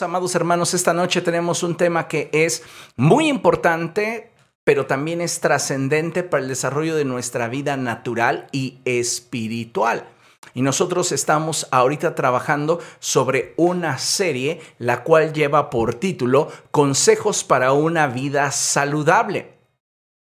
Amados hermanos, esta noche tenemos un tema que es muy importante, pero también es trascendente para el desarrollo de nuestra vida natural y espiritual. Y nosotros estamos ahorita trabajando sobre una serie la cual lleva por título Consejos para una vida saludable.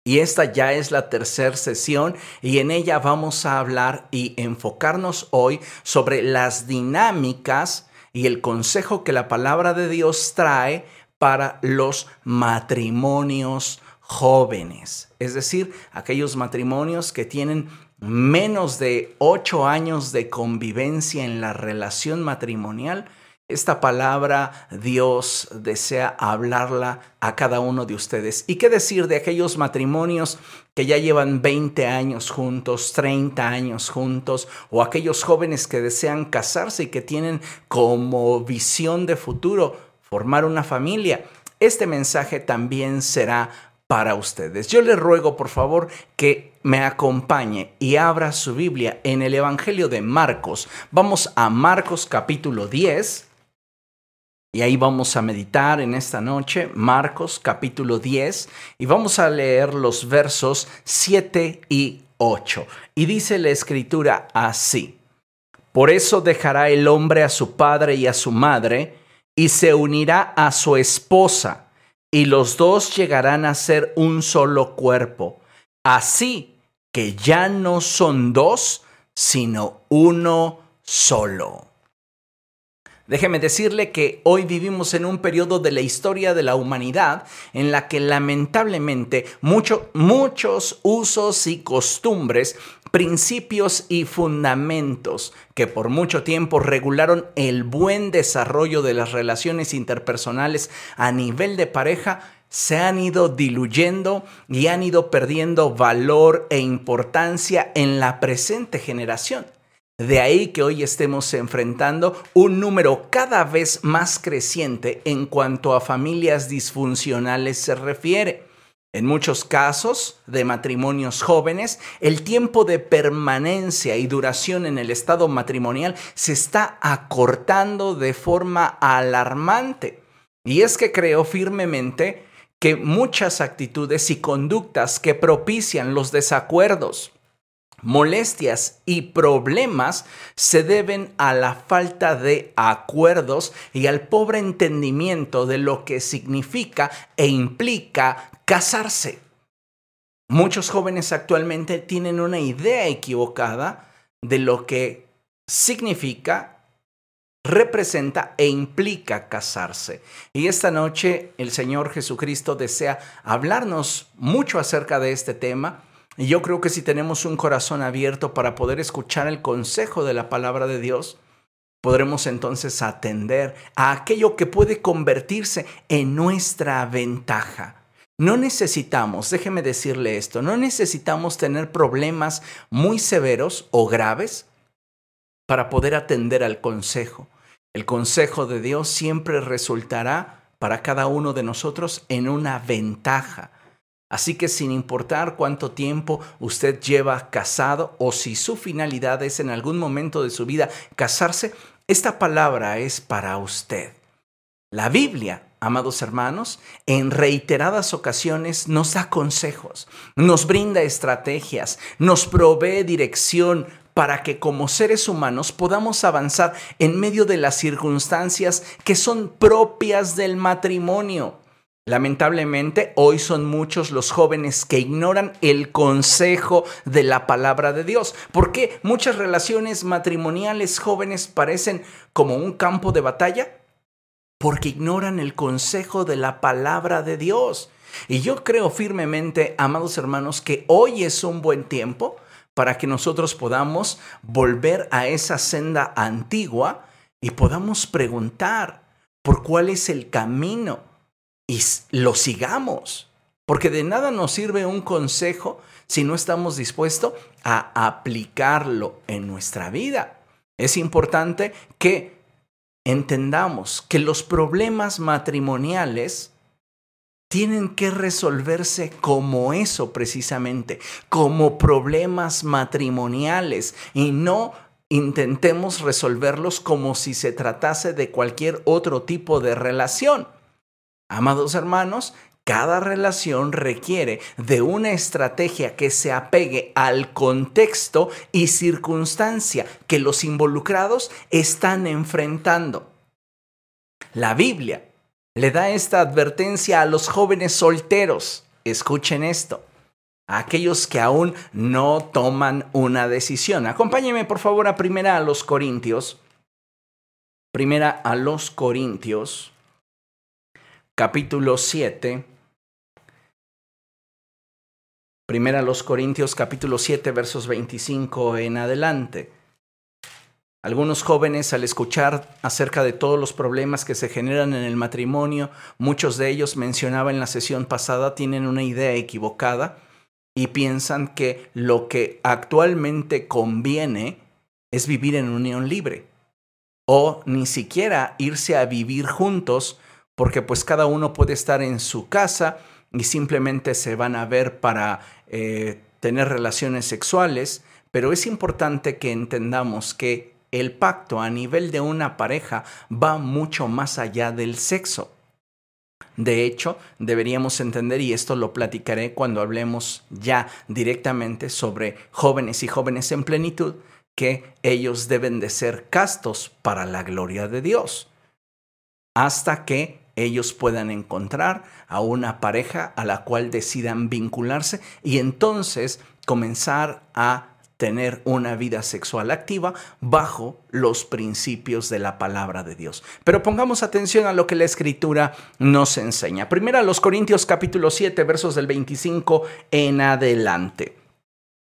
Y esta ya es la tercera sesión y en ella vamos a hablar y enfocarnos hoy sobre las dinámicas y el consejo que la palabra de Dios trae para los matrimonios jóvenes. Es decir, aquellos matrimonios que tienen menos de ocho años de convivencia en la relación matrimonial esta palabra Dios desea hablarla a cada uno de ustedes. ¿Y qué decir de aquellos matrimonios que ya llevan 20 años juntos, 30 años juntos, o aquellos jóvenes que desean casarse y que tienen como visión de futuro formar una familia? Este mensaje también será para ustedes. Yo les ruego, por favor, que me acompañe y abra su Biblia en el Evangelio de Marcos. Vamos a Marcos capítulo 10 y ahí vamos a meditar en esta noche, Marcos capítulo 10, y vamos a leer los versos 7 y 8. Y dice la escritura así, por eso dejará el hombre a su padre y a su madre, y se unirá a su esposa, y los dos llegarán a ser un solo cuerpo. Así que ya no son dos, sino uno solo. Déjeme decirle que hoy vivimos en un periodo de la historia de la humanidad en la que lamentablemente muchos usos y costumbres, principios y fundamentos que por mucho tiempo regularon el buen desarrollo de las relaciones interpersonales a nivel de pareja, se han ido diluyendo y han ido perdiendo valor e importancia en la presente generación. De ahí que hoy estemos enfrentando un número cada vez más creciente en cuanto a familias disfuncionales se refiere. En muchos casos de matrimonios jóvenes, el tiempo de permanencia y duración en el estado matrimonial se está acortando de forma alarmante. Y es que creo firmemente que muchas actitudes y conductas que propician los desacuerdos, molestias y problemas se deben a la falta de acuerdos y al pobre entendimiento de lo que significa e implica casarse. Muchos jóvenes actualmente tienen una idea equivocada de lo que significa, representa e implica casarse. Y esta noche el Señor Jesucristo desea hablarnos mucho acerca de este tema y yo creo que si tenemos un corazón abierto para poder escuchar el consejo de la palabra de Dios, podremos entonces atender a aquello que puede convertirse en nuestra ventaja. No necesitamos, déjeme decirle esto, no necesitamos tener problemas muy severos o graves para poder atender al consejo. El consejo de Dios siempre resultará para cada uno de nosotros en una ventaja. Así que sin importar cuánto tiempo usted lleva casado o si su finalidad es en algún momento de su vida casarse, esta palabra es para usted. La Biblia, amados hermanos, en reiteradas ocasiones nos da consejos, nos brinda estrategias, nos provee dirección para que como seres humanos podamos avanzar en medio de las circunstancias que son propias del matrimonio. Lamentablemente, hoy son muchos los jóvenes que ignoran el consejo de la palabra de Dios. ¿Por qué muchas relaciones matrimoniales jóvenes parecen como un campo de batalla? Porque ignoran el consejo de la palabra de Dios. Y yo creo firmemente, amados hermanos, que hoy es un buen tiempo para que nosotros podamos volver a esa senda antigua y podamos preguntar por cuál es el camino y lo sigamos. Porque de nada nos sirve un consejo si no estamos dispuestos a aplicarlo en nuestra vida. Es importante que entendamos que los problemas matrimoniales tienen que resolverse como eso precisamente, como problemas matrimoniales y no intentemos resolverlos como si se tratase de cualquier otro tipo de relación. Amados hermanos, cada relación requiere de una estrategia que se apegue al contexto y circunstancia que los involucrados están enfrentando. La Biblia le da esta advertencia a los jóvenes solteros. Escuchen esto. A aquellos que aún no toman una decisión. Acompáñenme por favor a primera a los Corintios. Primera a los Corintios, capítulo 7 Primera los Corintios capítulo 7 versos 25 en adelante. Algunos jóvenes al escuchar acerca de todos los problemas que se generan en el matrimonio, muchos de ellos mencionaba en la sesión pasada, tienen una idea equivocada y piensan que lo que actualmente conviene es vivir en unión libre o ni siquiera irse a vivir juntos porque pues cada uno puede estar en su casa y simplemente se van a ver para eh, tener relaciones sexuales, pero es importante que entendamos que el pacto a nivel de una pareja va mucho más allá del sexo. De hecho, deberíamos entender, y esto lo platicaré cuando hablemos ya directamente sobre jóvenes y jóvenes en plenitud, que ellos deben de ser castos para la gloria de Dios, hasta que ellos puedan encontrar a una pareja a la cual decidan vincularse y entonces comenzar a tener una vida sexual activa bajo los principios de la palabra de Dios. Pero pongamos atención a lo que la escritura nos enseña. Primero los Corintios capítulo 7 versos del 25 en adelante.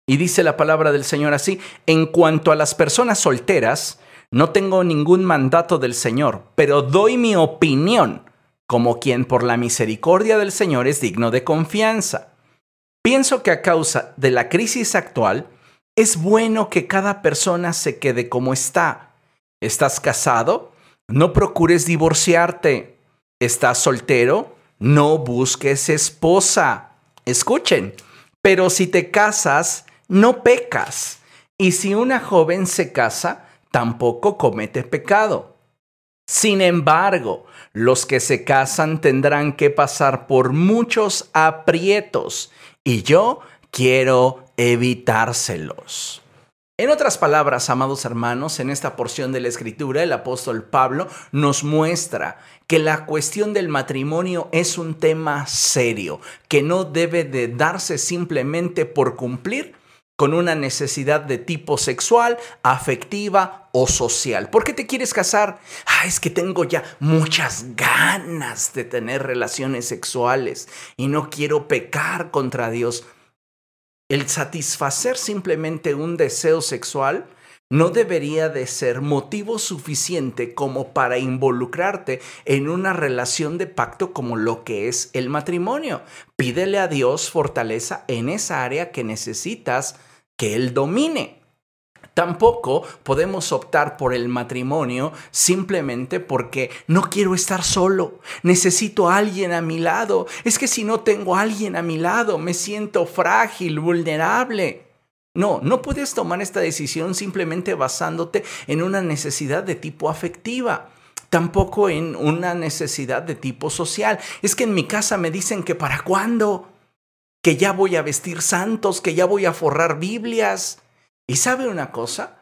Y dice la palabra del Señor así, en cuanto a las personas solteras, no tengo ningún mandato del Señor, pero doy mi opinión como quien por la misericordia del Señor es digno de confianza. Pienso que a causa de la crisis actual, es bueno que cada persona se quede como está. ¿Estás casado? No procures divorciarte. ¿Estás soltero? No busques esposa. Escuchen, pero si te casas, no pecas. Y si una joven se casa, tampoco comete pecado. Sin embargo, los que se casan tendrán que pasar por muchos aprietos y yo quiero evitárselos. En otras palabras, amados hermanos, en esta porción de la escritura, el apóstol Pablo nos muestra que la cuestión del matrimonio es un tema serio, que no debe de darse simplemente por cumplir, con una necesidad de tipo sexual, afectiva o social. ¿Por qué te quieres casar? Ah, es que tengo ya muchas ganas de tener relaciones sexuales y no quiero pecar contra Dios. El satisfacer simplemente un deseo sexual no debería de ser motivo suficiente como para involucrarte en una relación de pacto como lo que es el matrimonio. Pídele a Dios fortaleza en esa área que necesitas que Él domine. Tampoco podemos optar por el matrimonio simplemente porque no quiero estar solo, necesito a alguien a mi lado. Es que si no tengo a alguien a mi lado, me siento frágil, vulnerable. No, no puedes tomar esta decisión simplemente basándote en una necesidad de tipo afectiva tampoco en una necesidad de tipo social. Es que en mi casa me dicen que para cuándo que ya voy a vestir santos, que ya voy a forrar Biblias. ¿Y sabe una cosa?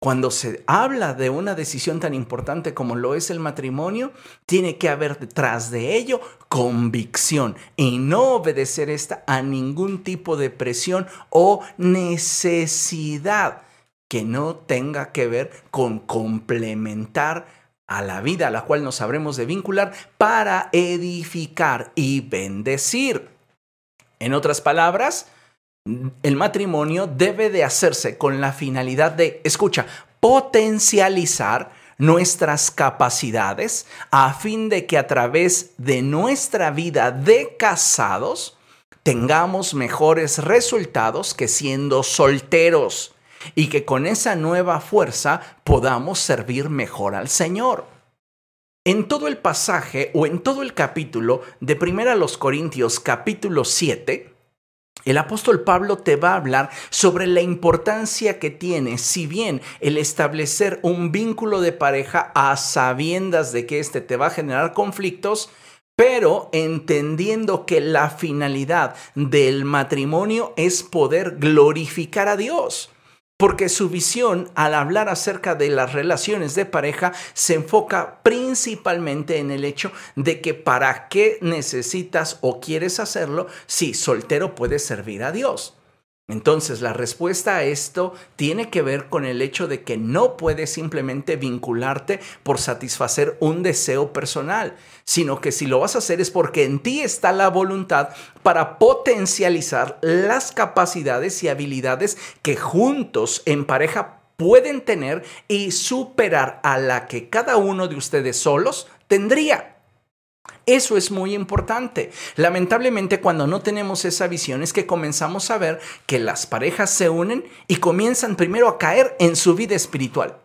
Cuando se habla de una decisión tan importante como lo es el matrimonio, tiene que haber detrás de ello convicción y no obedecer esta a ningún tipo de presión o necesidad que no tenga que ver con complementar a la vida a la cual nos habremos de vincular para edificar y bendecir. En otras palabras, el matrimonio debe de hacerse con la finalidad de, escucha, potencializar nuestras capacidades a fin de que a través de nuestra vida de casados tengamos mejores resultados que siendo solteros y que con esa nueva fuerza podamos servir mejor al Señor. En todo el pasaje o en todo el capítulo de 1 los Corintios capítulo 7, el apóstol Pablo te va a hablar sobre la importancia que tiene, si bien el establecer un vínculo de pareja a sabiendas de que éste te va a generar conflictos, pero entendiendo que la finalidad del matrimonio es poder glorificar a Dios porque su visión al hablar acerca de las relaciones de pareja se enfoca principalmente en el hecho de que para qué necesitas o quieres hacerlo si soltero puedes servir a Dios. Entonces, la respuesta a esto tiene que ver con el hecho de que no puedes simplemente vincularte por satisfacer un deseo personal, sino que si lo vas a hacer es porque en ti está la voluntad para potencializar las capacidades y habilidades que juntos en pareja pueden tener y superar a la que cada uno de ustedes solos tendría. Eso es muy importante. Lamentablemente cuando no tenemos esa visión es que comenzamos a ver que las parejas se unen y comienzan primero a caer en su vida espiritual.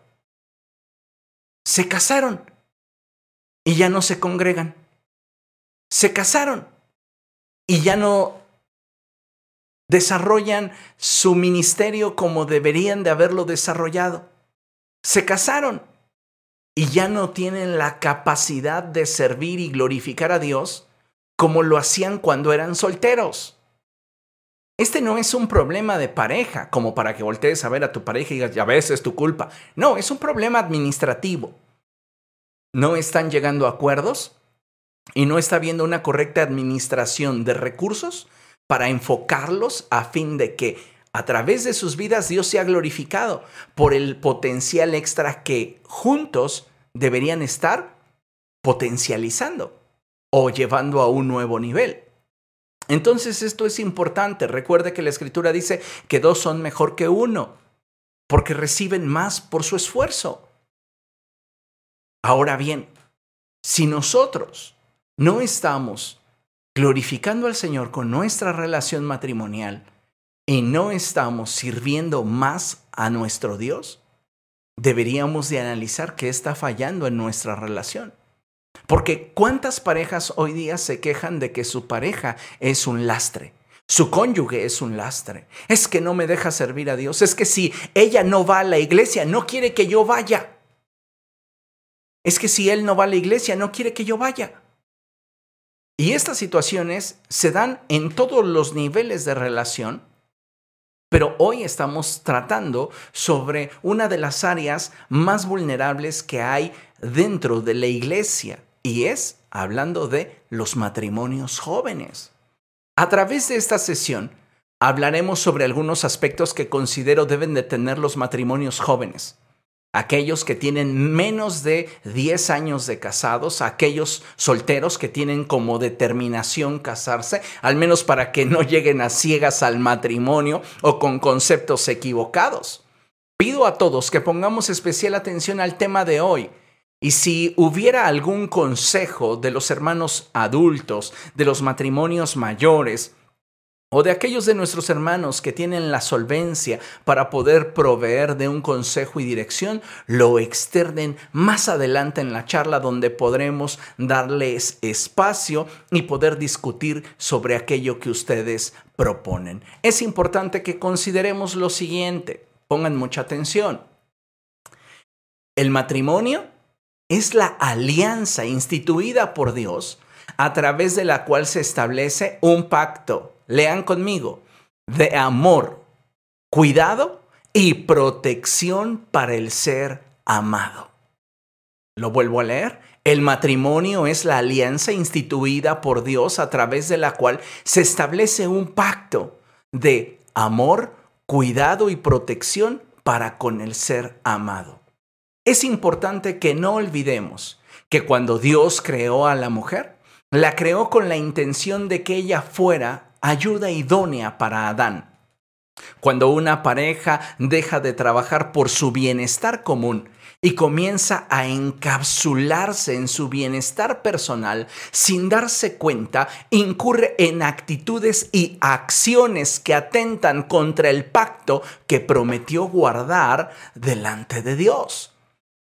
Se casaron y ya no se congregan. Se casaron y ya no desarrollan su ministerio como deberían de haberlo desarrollado. Se casaron y ya no tienen la capacidad de servir y glorificar a Dios como lo hacían cuando eran solteros. Este no es un problema de pareja, como para que voltees a ver a tu pareja y digas, ya ves, es tu culpa. No, es un problema administrativo. No están llegando a acuerdos y no está habiendo una correcta administración de recursos para enfocarlos a fin de que a través de sus vidas Dios sea glorificado por el potencial extra que juntos deberían estar potencializando o llevando a un nuevo nivel. Entonces esto es importante. Recuerde que la escritura dice que dos son mejor que uno, porque reciben más por su esfuerzo. Ahora bien, si nosotros no estamos glorificando al Señor con nuestra relación matrimonial y no estamos sirviendo más a nuestro Dios, deberíamos de analizar qué está fallando en nuestra relación. Porque ¿cuántas parejas hoy día se quejan de que su pareja es un lastre? Su cónyuge es un lastre. Es que no me deja servir a Dios. Es que si ella no va a la iglesia, no quiere que yo vaya. Es que si él no va a la iglesia, no quiere que yo vaya. Y estas situaciones se dan en todos los niveles de relación pero hoy estamos tratando sobre una de las áreas más vulnerables que hay dentro de la iglesia y es hablando de los matrimonios jóvenes. A través de esta sesión hablaremos sobre algunos aspectos que considero deben de tener los matrimonios jóvenes aquellos que tienen menos de 10 años de casados, aquellos solteros que tienen como determinación casarse, al menos para que no lleguen a ciegas al matrimonio o con conceptos equivocados. Pido a todos que pongamos especial atención al tema de hoy. Y si hubiera algún consejo de los hermanos adultos, de los matrimonios mayores, o de aquellos de nuestros hermanos que tienen la solvencia para poder proveer de un consejo y dirección, lo externen más adelante en la charla donde podremos darles espacio y poder discutir sobre aquello que ustedes proponen. Es importante que consideremos lo siguiente, pongan mucha atención. El matrimonio es la alianza instituida por Dios a través de la cual se establece un pacto lean conmigo, de amor, cuidado y protección para el ser amado. Lo vuelvo a leer. El matrimonio es la alianza instituida por Dios a través de la cual se establece un pacto de amor, cuidado y protección para con el ser amado. Es importante que no olvidemos que cuando Dios creó a la mujer, la creó con la intención de que ella fuera ayuda idónea para Adán. Cuando una pareja deja de trabajar por su bienestar común y comienza a encapsularse en su bienestar personal sin darse cuenta, incurre en actitudes y acciones que atentan contra el pacto que prometió guardar delante de Dios.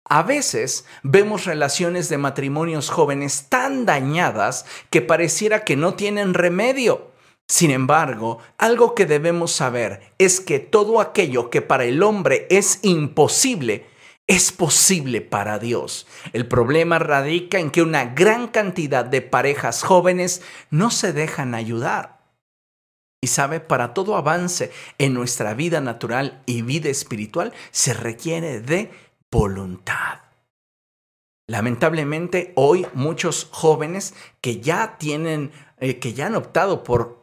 A veces vemos relaciones de matrimonios jóvenes tan dañadas que pareciera que no tienen remedio Sin embargo, algo que debemos saber es que todo aquello que para el hombre es imposible, es posible para Dios. El problema radica en que una gran cantidad de parejas jóvenes no se dejan ayudar. Y sabe, para todo avance en nuestra vida natural y vida espiritual se requiere de voluntad. Lamentablemente hoy muchos jóvenes que ya tienen, eh, que ya han optado por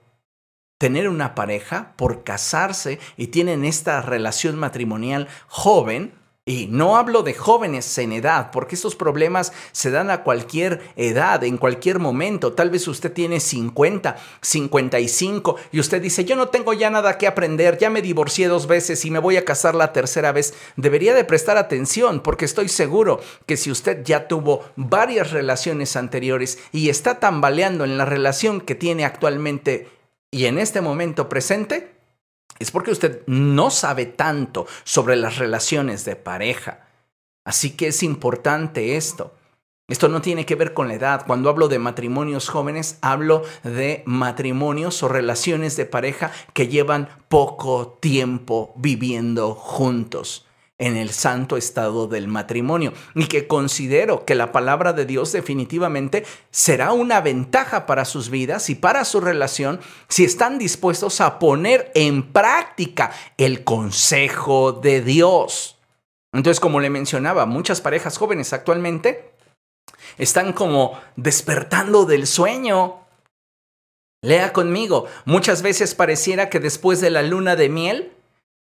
tener una pareja, por casarse y tienen esta relación matrimonial joven, y no hablo de jóvenes en edad, porque estos problemas se dan a cualquier edad, en cualquier momento. Tal vez usted tiene 50, 55 y usted dice, yo no tengo ya nada que aprender, ya me divorcié dos veces y me voy a casar la tercera vez. Debería de prestar atención porque estoy seguro que si usted ya tuvo varias relaciones anteriores y está tambaleando en la relación que tiene actualmente y en este momento presente, es porque usted no sabe tanto sobre las relaciones de pareja. Así que es importante esto. Esto no tiene que ver con la edad. Cuando hablo de matrimonios jóvenes, hablo de matrimonios o relaciones de pareja que llevan poco tiempo viviendo juntos en el santo estado del matrimonio y que considero que la palabra de Dios definitivamente será una ventaja para sus vidas y para su relación si están dispuestos a poner en práctica el consejo de Dios. Entonces, como le mencionaba, muchas parejas jóvenes actualmente están como despertando del sueño. Lea conmigo, muchas veces pareciera que después de la luna de miel,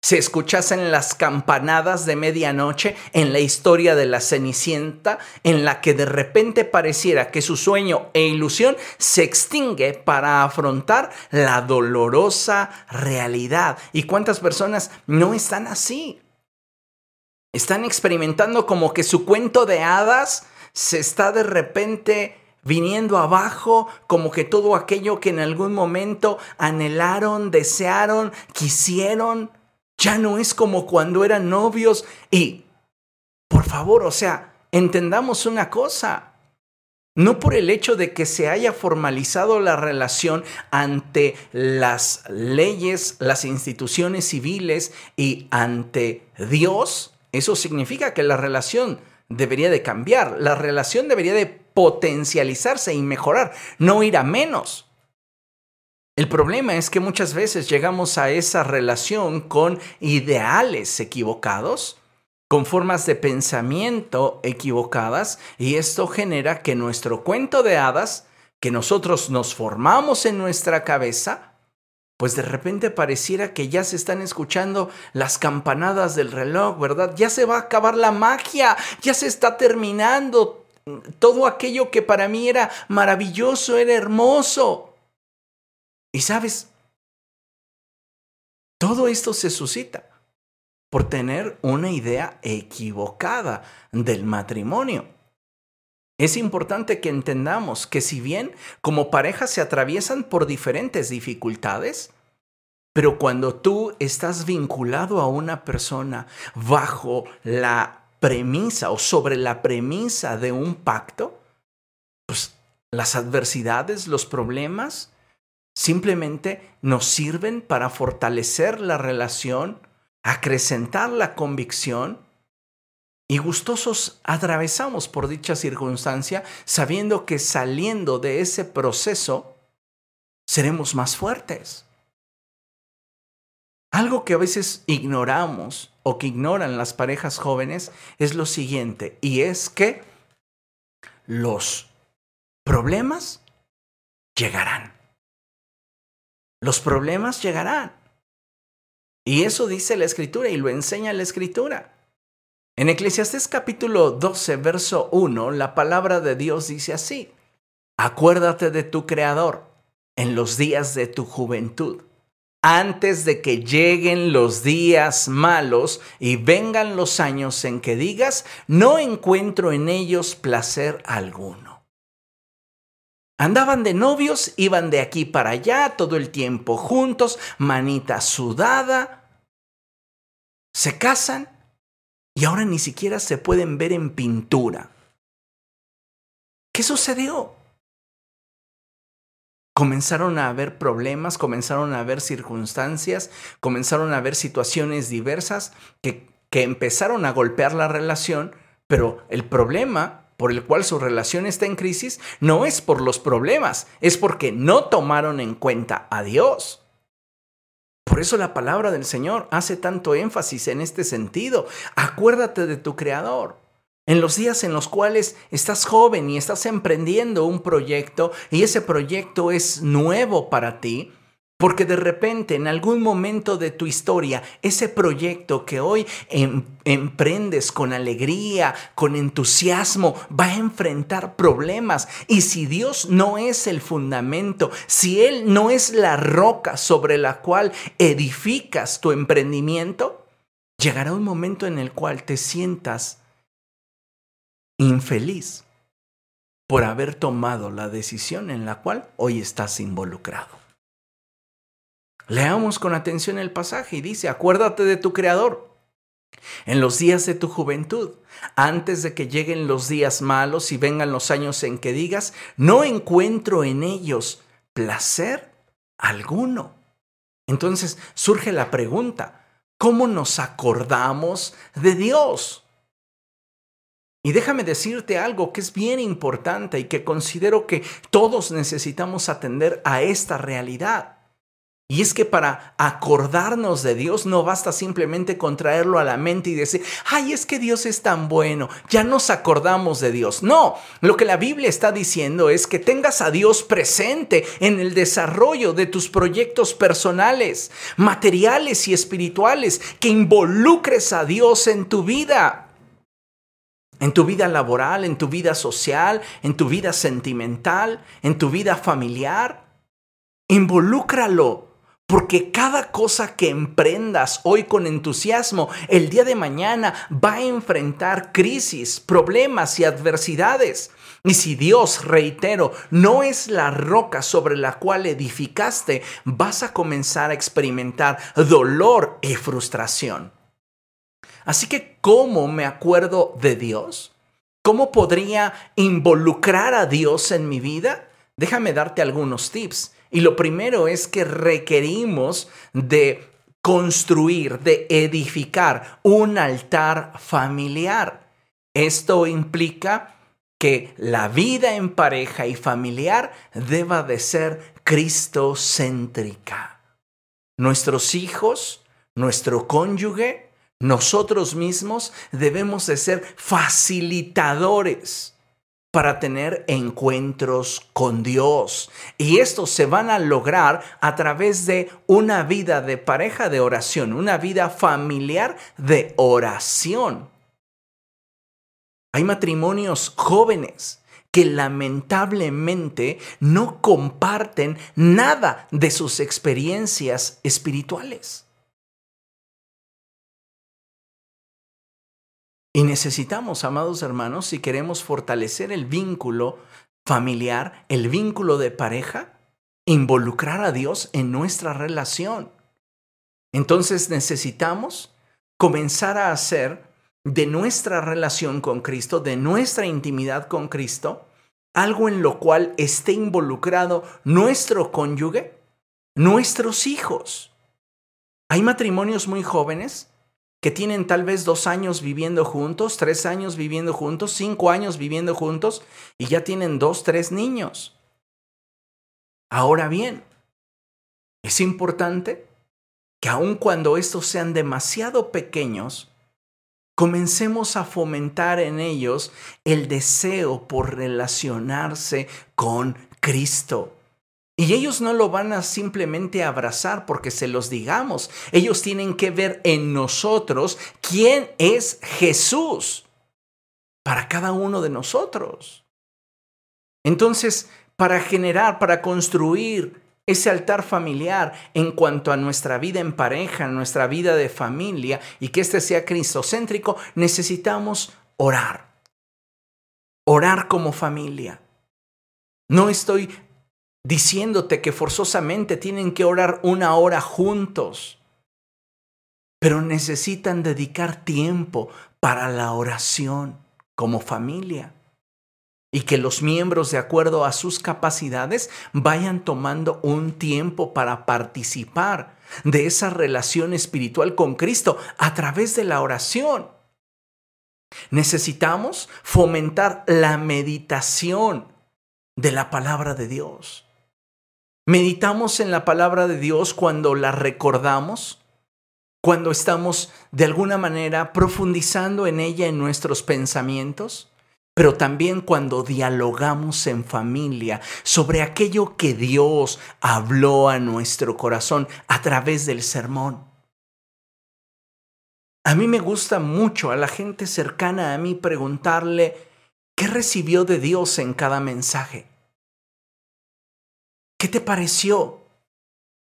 se escuchasen las campanadas de medianoche en la historia de la Cenicienta, en la que de repente pareciera que su sueño e ilusión se extingue para afrontar la dolorosa realidad. ¿Y cuántas personas no están así? Están experimentando como que su cuento de hadas se está de repente viniendo abajo, como que todo aquello que en algún momento anhelaron, desearon, quisieron, ya no es como cuando eran novios y, por favor, o sea, entendamos una cosa. No por el hecho de que se haya formalizado la relación ante las leyes, las instituciones civiles y ante Dios, eso significa que la relación debería de cambiar, la relación debería de potencializarse y mejorar, no ir a menos. El problema es que muchas veces llegamos a esa relación con ideales equivocados, con formas de pensamiento equivocadas, y esto genera que nuestro cuento de hadas, que nosotros nos formamos en nuestra cabeza, pues de repente pareciera que ya se están escuchando las campanadas del reloj, ¿verdad? Ya se va a acabar la magia, ya se está terminando todo aquello que para mí era maravilloso, era hermoso. Y sabes, todo esto se suscita por tener una idea equivocada del matrimonio. Es importante que entendamos que si bien como pareja se atraviesan por diferentes dificultades, pero cuando tú estás vinculado a una persona bajo la premisa o sobre la premisa de un pacto, pues las adversidades, los problemas, Simplemente nos sirven para fortalecer la relación, acrecentar la convicción y gustosos atravesamos por dicha circunstancia sabiendo que saliendo de ese proceso seremos más fuertes. Algo que a veces ignoramos o que ignoran las parejas jóvenes es lo siguiente, y es que los problemas llegarán los problemas llegarán. Y eso dice la escritura y lo enseña la escritura. En Eclesiastés capítulo 12, verso 1, la palabra de Dios dice así, acuérdate de tu Creador en los días de tu juventud, antes de que lleguen los días malos y vengan los años en que digas, no encuentro en ellos placer alguno. Andaban de novios, iban de aquí para allá todo el tiempo juntos, manita sudada. Se casan y ahora ni siquiera se pueden ver en pintura. ¿Qué sucedió? comenzaron a haber problemas, comenzaron a haber circunstancias, comenzaron a haber situaciones diversas que, que empezaron a golpear la relación, pero el problema por el cual su relación está en crisis no es por los problemas, es porque no tomaron en cuenta a Dios. Por eso la palabra del Señor hace tanto énfasis en este sentido. Acuérdate de tu Creador. En los días en los cuales estás joven y estás emprendiendo un proyecto y ese proyecto es nuevo para ti, porque de repente en algún momento de tu historia, ese proyecto que hoy em, emprendes con alegría, con entusiasmo, va a enfrentar problemas. Y si Dios no es el fundamento, si Él no es la roca sobre la cual edificas tu emprendimiento, llegará un momento en el cual te sientas infeliz por haber tomado la decisión en la cual hoy estás involucrado. Leamos con atención el pasaje y dice, acuérdate de tu Creador en los días de tu juventud, antes de que lleguen los días malos y vengan los años en que digas, no encuentro en ellos placer alguno. Entonces surge la pregunta, ¿cómo nos acordamos de Dios? Y déjame decirte algo que es bien importante y que considero que todos necesitamos atender a esta realidad. Y es que para acordarnos de Dios no basta simplemente contraerlo a la mente y decir, ay, es que Dios es tan bueno, ya nos acordamos de Dios. No, lo que la Biblia está diciendo es que tengas a Dios presente en el desarrollo de tus proyectos personales, materiales y espirituales, que involucres a Dios en tu vida en tu vida laboral, en tu vida social, en tu vida sentimental, en tu vida familiar. Involúcralo, porque cada cosa que emprendas hoy con entusiasmo, el día de mañana va a enfrentar crisis, problemas y adversidades. Y si Dios, reitero, no es la roca sobre la cual edificaste, vas a comenzar a experimentar dolor y frustración. Así que, ¿cómo me acuerdo de Dios? ¿Cómo podría involucrar a Dios en mi vida? Déjame darte algunos tips. Y lo primero es que requerimos de construir, de edificar un altar familiar. Esto implica que la vida en pareja y familiar deba de ser cristocéntrica. Nuestros hijos, nuestro cónyuge, nosotros mismos debemos de ser facilitadores para tener encuentros con Dios. Y estos se van a lograr a través de una vida de pareja de oración, una vida familiar de oración. Hay matrimonios jóvenes que lamentablemente no comparten nada de sus experiencias espirituales. Y necesitamos, amados hermanos, si queremos fortalecer el vínculo familiar, el vínculo de pareja, involucrar a Dios en nuestra relación. Entonces necesitamos comenzar a hacer de nuestra relación con Cristo, de nuestra intimidad con Cristo, algo en lo cual esté involucrado nuestro cónyuge, nuestros hijos. Hay matrimonios muy jóvenes que tienen tal vez dos años viviendo juntos, tres años viviendo juntos, cinco años viviendo juntos y ya tienen dos, tres niños. Ahora bien, es importante que aun cuando estos sean demasiado pequeños, comencemos a fomentar en ellos el deseo por relacionarse con Cristo. Y ellos no lo van a simplemente abrazar porque se los digamos. Ellos tienen que ver en nosotros quién es Jesús para cada uno de nosotros. Entonces, para generar, para construir ese altar familiar en cuanto a nuestra vida en pareja, nuestra vida de familia y que este sea cristocéntrico, necesitamos orar. Orar como familia. No estoy diciéndote que forzosamente tienen que orar una hora juntos, pero necesitan dedicar tiempo para la oración como familia. y que los miembros, de acuerdo a sus capacidades, vayan tomando un tiempo para participar de esa relación espiritual con Cristo a través de la oración. Necesitamos fomentar la meditación de la palabra de Dios. Meditamos en la palabra de Dios cuando la recordamos, cuando estamos de alguna manera profundizando en ella en nuestros pensamientos pero también cuando dialogamos en familia sobre aquello que Dios habló a nuestro corazón a través del sermón. A mí me gusta mucho a la gente cercana a mí preguntarle qué recibió de Dios en cada mensaje. ¿Qué te pareció?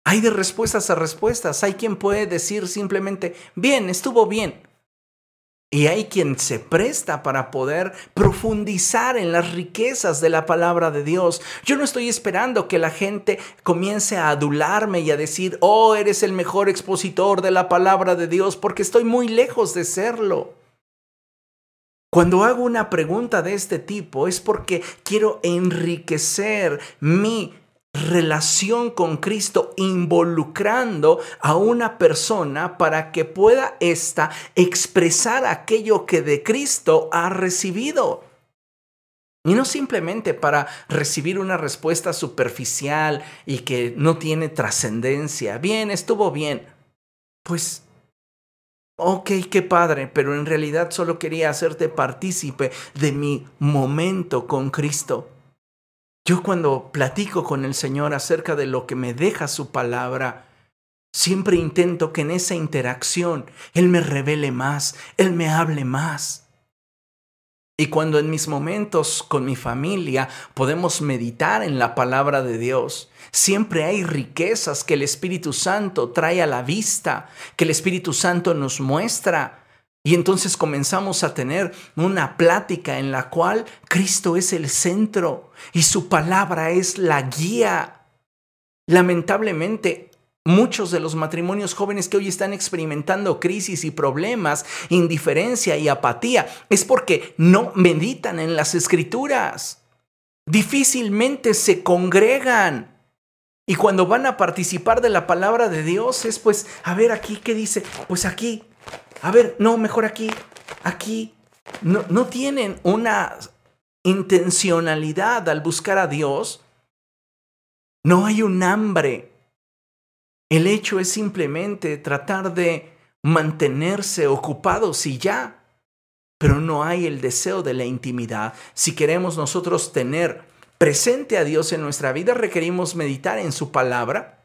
Hay de respuestas a respuestas. Hay quien puede decir simplemente, bien, estuvo bien. Y hay quien se presta para poder profundizar en las riquezas de la palabra de Dios. Yo no estoy esperando que la gente comience a adularme y a decir, oh, eres el mejor expositor de la palabra de Dios, porque estoy muy lejos de serlo. Cuando hago una pregunta de este tipo es porque quiero enriquecer mi relación con Cristo involucrando a una persona para que pueda ésta expresar aquello que de Cristo ha recibido. Y no simplemente para recibir una respuesta superficial y que no tiene trascendencia. Bien, estuvo bien. Pues, ok, qué padre, pero en realidad solo quería hacerte partícipe de mi momento con Cristo. Yo cuando platico con el Señor acerca de lo que me deja su palabra, siempre intento que en esa interacción Él me revele más, Él me hable más. Y cuando en mis momentos con mi familia podemos meditar en la palabra de Dios, siempre hay riquezas que el Espíritu Santo trae a la vista, que el Espíritu Santo nos muestra y entonces comenzamos a tener una plática en la cual Cristo es el centro y su palabra es la guía. Lamentablemente, muchos de los matrimonios jóvenes que hoy están experimentando crisis y problemas, indiferencia y apatía, es porque no meditan en las escrituras. Difícilmente se congregan. Y cuando van a participar de la palabra de Dios es pues, a ver aquí, ¿qué dice? Pues aquí, a ver, no, mejor aquí, aquí. No, no tienen una intencionalidad al buscar a Dios. No hay un hambre. El hecho es simplemente tratar de mantenerse ocupados y ya. Pero no hay el deseo de la intimidad. Si queremos nosotros tener presente a Dios en nuestra vida, requerimos meditar en su palabra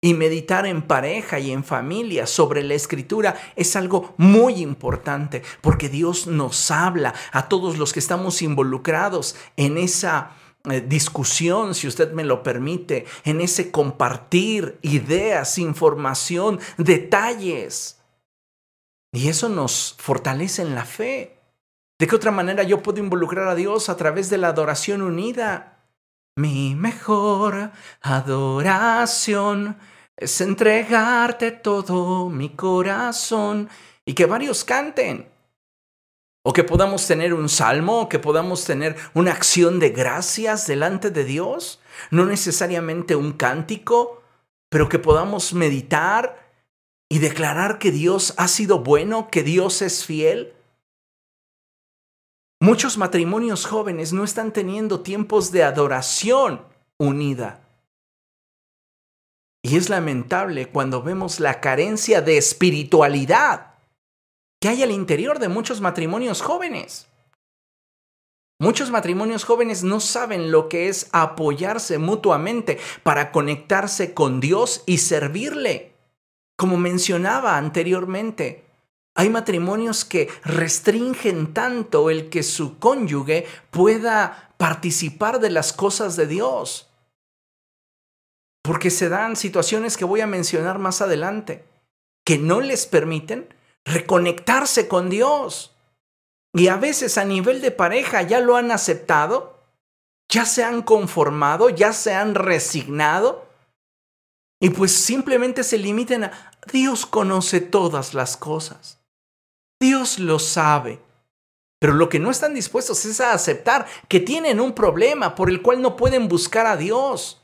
y meditar en pareja y en familia sobre la escritura es algo muy importante porque Dios nos habla a todos los que estamos involucrados en esa eh, discusión, si usted me lo permite, en ese compartir ideas, información, detalles. Y eso nos fortalece en la fe. ¿De qué otra manera yo puedo involucrar a Dios a través de la adoración unida? Mi mejor adoración es entregarte todo mi corazón y que varios canten. O que podamos tener un salmo, o que podamos tener una acción de gracias delante de Dios. No necesariamente un cántico, pero que podamos meditar y declarar que Dios ha sido bueno, que Dios es fiel. Muchos matrimonios jóvenes no están teniendo tiempos de adoración unida. Y es lamentable cuando vemos la carencia de espiritualidad que hay al interior de muchos matrimonios jóvenes. Muchos matrimonios jóvenes no saben lo que es apoyarse mutuamente para conectarse con Dios y servirle. Como mencionaba anteriormente, hay matrimonios que restringen tanto el que su cónyuge pueda participar de las cosas de Dios porque se dan situaciones que voy a mencionar más adelante, que no les permiten reconectarse con Dios. Y a veces a nivel de pareja ya lo han aceptado, ya se han conformado, ya se han resignado, y pues simplemente se limiten a Dios conoce todas las cosas. Dios lo sabe. Pero lo que no están dispuestos es a aceptar que tienen un problema por el cual no pueden buscar a Dios,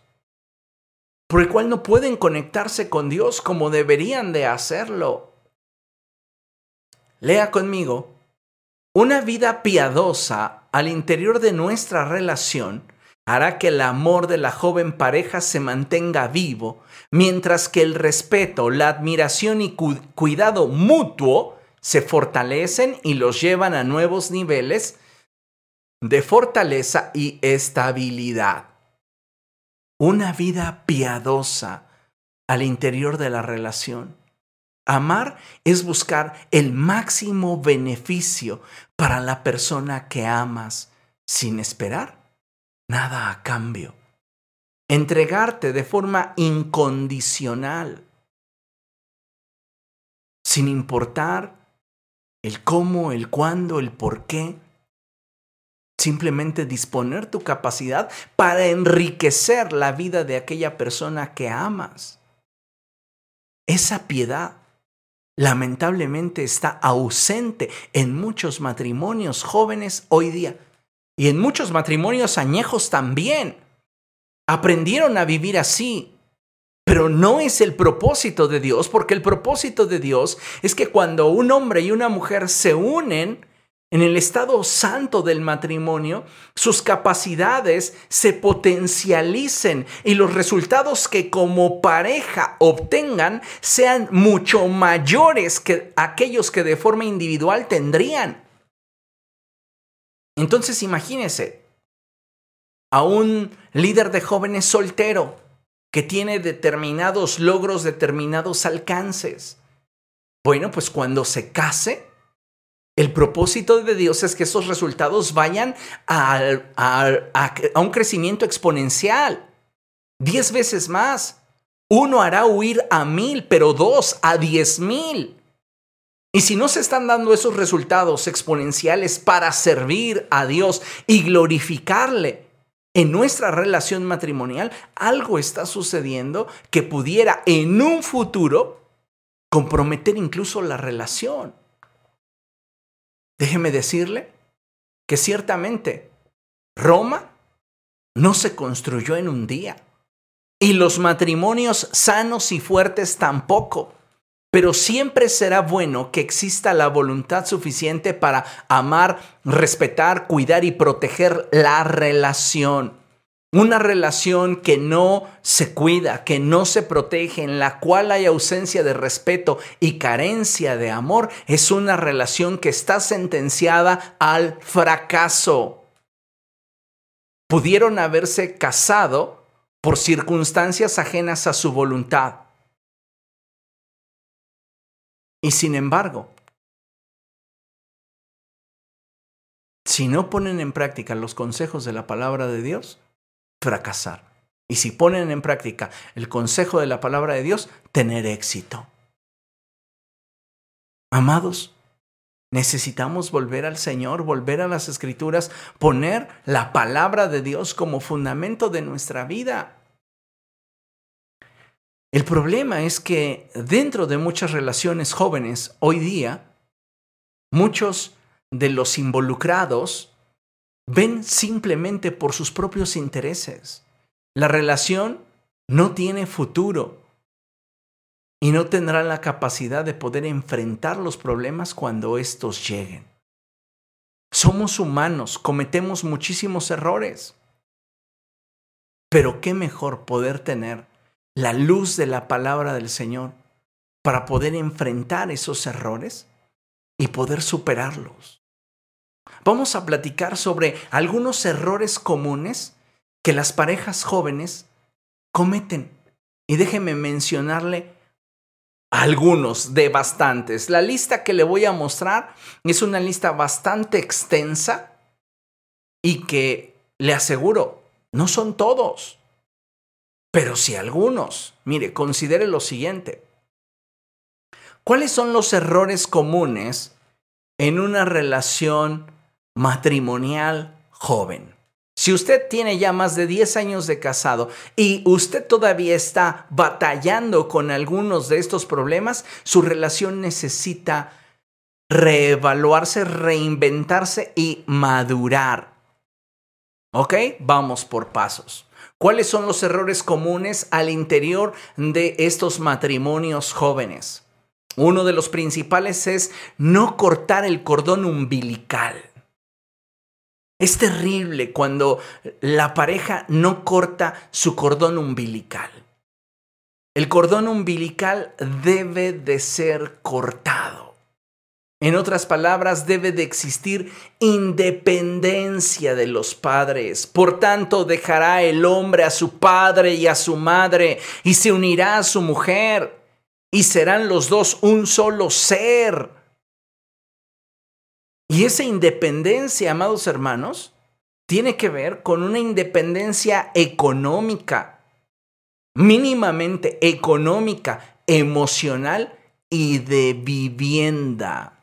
por el cual no pueden conectarse con Dios como deberían de hacerlo. Lea conmigo, una vida piadosa al interior de nuestra relación hará que el amor de la joven pareja se mantenga vivo, mientras que el respeto, la admiración y cuidado mutuo se fortalecen y los llevan a nuevos niveles de fortaleza y estabilidad. Una vida piadosa al interior de la relación. Amar es buscar el máximo beneficio para la persona que amas sin esperar nada a cambio. Entregarte de forma incondicional, sin importar el cómo, el cuándo, el por qué. Simplemente disponer tu capacidad para enriquecer la vida de aquella persona que amas. Esa piedad lamentablemente está ausente en muchos matrimonios jóvenes hoy día. Y en muchos matrimonios añejos también. Aprendieron a vivir así. Pero no es el propósito de Dios, porque el propósito de Dios es que cuando un hombre y una mujer se unen en el estado santo del matrimonio, sus capacidades se potencialicen y los resultados que como pareja obtengan sean mucho mayores que aquellos que de forma individual tendrían. Entonces imagínese a un líder de jóvenes soltero que tiene determinados logros, determinados alcances. Bueno, pues cuando se case, el propósito de Dios es que esos resultados vayan a, a un crecimiento exponencial, diez veces más. Uno hará huir a mil, pero dos a diez mil. Y si no se están dando esos resultados exponenciales para servir a Dios y glorificarle en nuestra relación matrimonial, algo está sucediendo que pudiera en un futuro comprometer incluso la relación. Déjeme decirle que ciertamente Roma no se construyó en un día y los matrimonios sanos y fuertes tampoco pero siempre será bueno que exista la voluntad suficiente para amar, respetar, cuidar y proteger la relación. Una relación que no se cuida, que no se protege, en la cual hay ausencia de respeto y carencia de amor, es una relación que está sentenciada al fracaso. Pudieron haberse casado por circunstancias ajenas a su voluntad y sin embargo, si no ponen en práctica los consejos de la palabra de Dios, fracasar. Y si ponen en práctica el consejo de la palabra de Dios, tener éxito. Amados, necesitamos volver al Señor, volver a las escrituras, poner la palabra de Dios como fundamento de nuestra vida. El problema es que dentro de muchas relaciones jóvenes hoy día, muchos de los involucrados ven simplemente por sus propios intereses. La relación no tiene futuro y no tendrá la capacidad de poder enfrentar los problemas cuando estos lleguen. Somos humanos, cometemos muchísimos errores. Pero qué mejor poder tener la luz de la palabra del Señor para poder enfrentar esos errores y poder superarlos. Vamos a platicar sobre algunos errores comunes que las parejas jóvenes cometen. Y déjeme mencionarle algunos de bastantes. La lista que le voy a mostrar es una lista bastante extensa y que le aseguro, no son todos. Pero si algunos, mire, considere lo siguiente. ¿Cuáles son los errores comunes en una relación matrimonial joven? Si usted tiene ya más de 10 años de casado y usted todavía está batallando con algunos de estos problemas, su relación necesita reevaluarse, reinventarse y madurar. ¿Ok? Vamos por pasos. ¿Cuáles son los errores comunes al interior de estos matrimonios jóvenes? Uno de los principales es no cortar el cordón umbilical. Es terrible cuando la pareja no corta su cordón umbilical. El cordón umbilical debe de ser cortado. En otras palabras, debe de existir independencia de los padres. Por tanto, dejará el hombre a su padre y a su madre y se unirá a su mujer y serán los dos un solo ser. Y esa independencia, amados hermanos, tiene que ver con una independencia económica, mínimamente económica, emocional y de vivienda.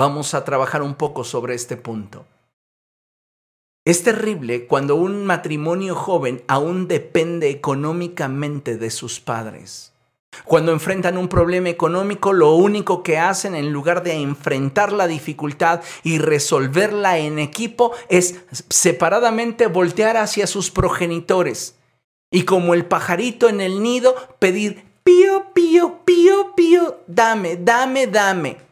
Vamos a trabajar un poco sobre este punto. Es terrible cuando un matrimonio joven aún depende económicamente de sus padres. Cuando enfrentan un problema económico, lo único que hacen en lugar de enfrentar la dificultad y resolverla en equipo es separadamente voltear hacia sus progenitores y como el pajarito en el nido pedir pío, pío, pío, pío, dame, dame, dame.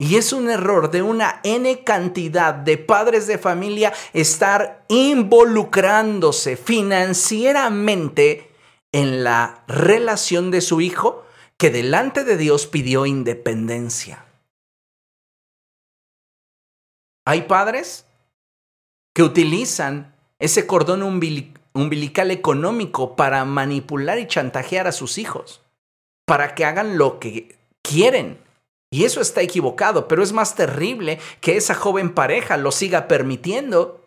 Y es un error de una N cantidad de padres de familia estar involucrándose financieramente en la relación de su hijo que delante de Dios pidió independencia. Hay padres que utilizan ese cordón umbilical económico para manipular y chantajear a sus hijos, para que hagan lo que quieren y eso está equivocado, pero es más terrible que esa joven pareja lo siga permitiendo.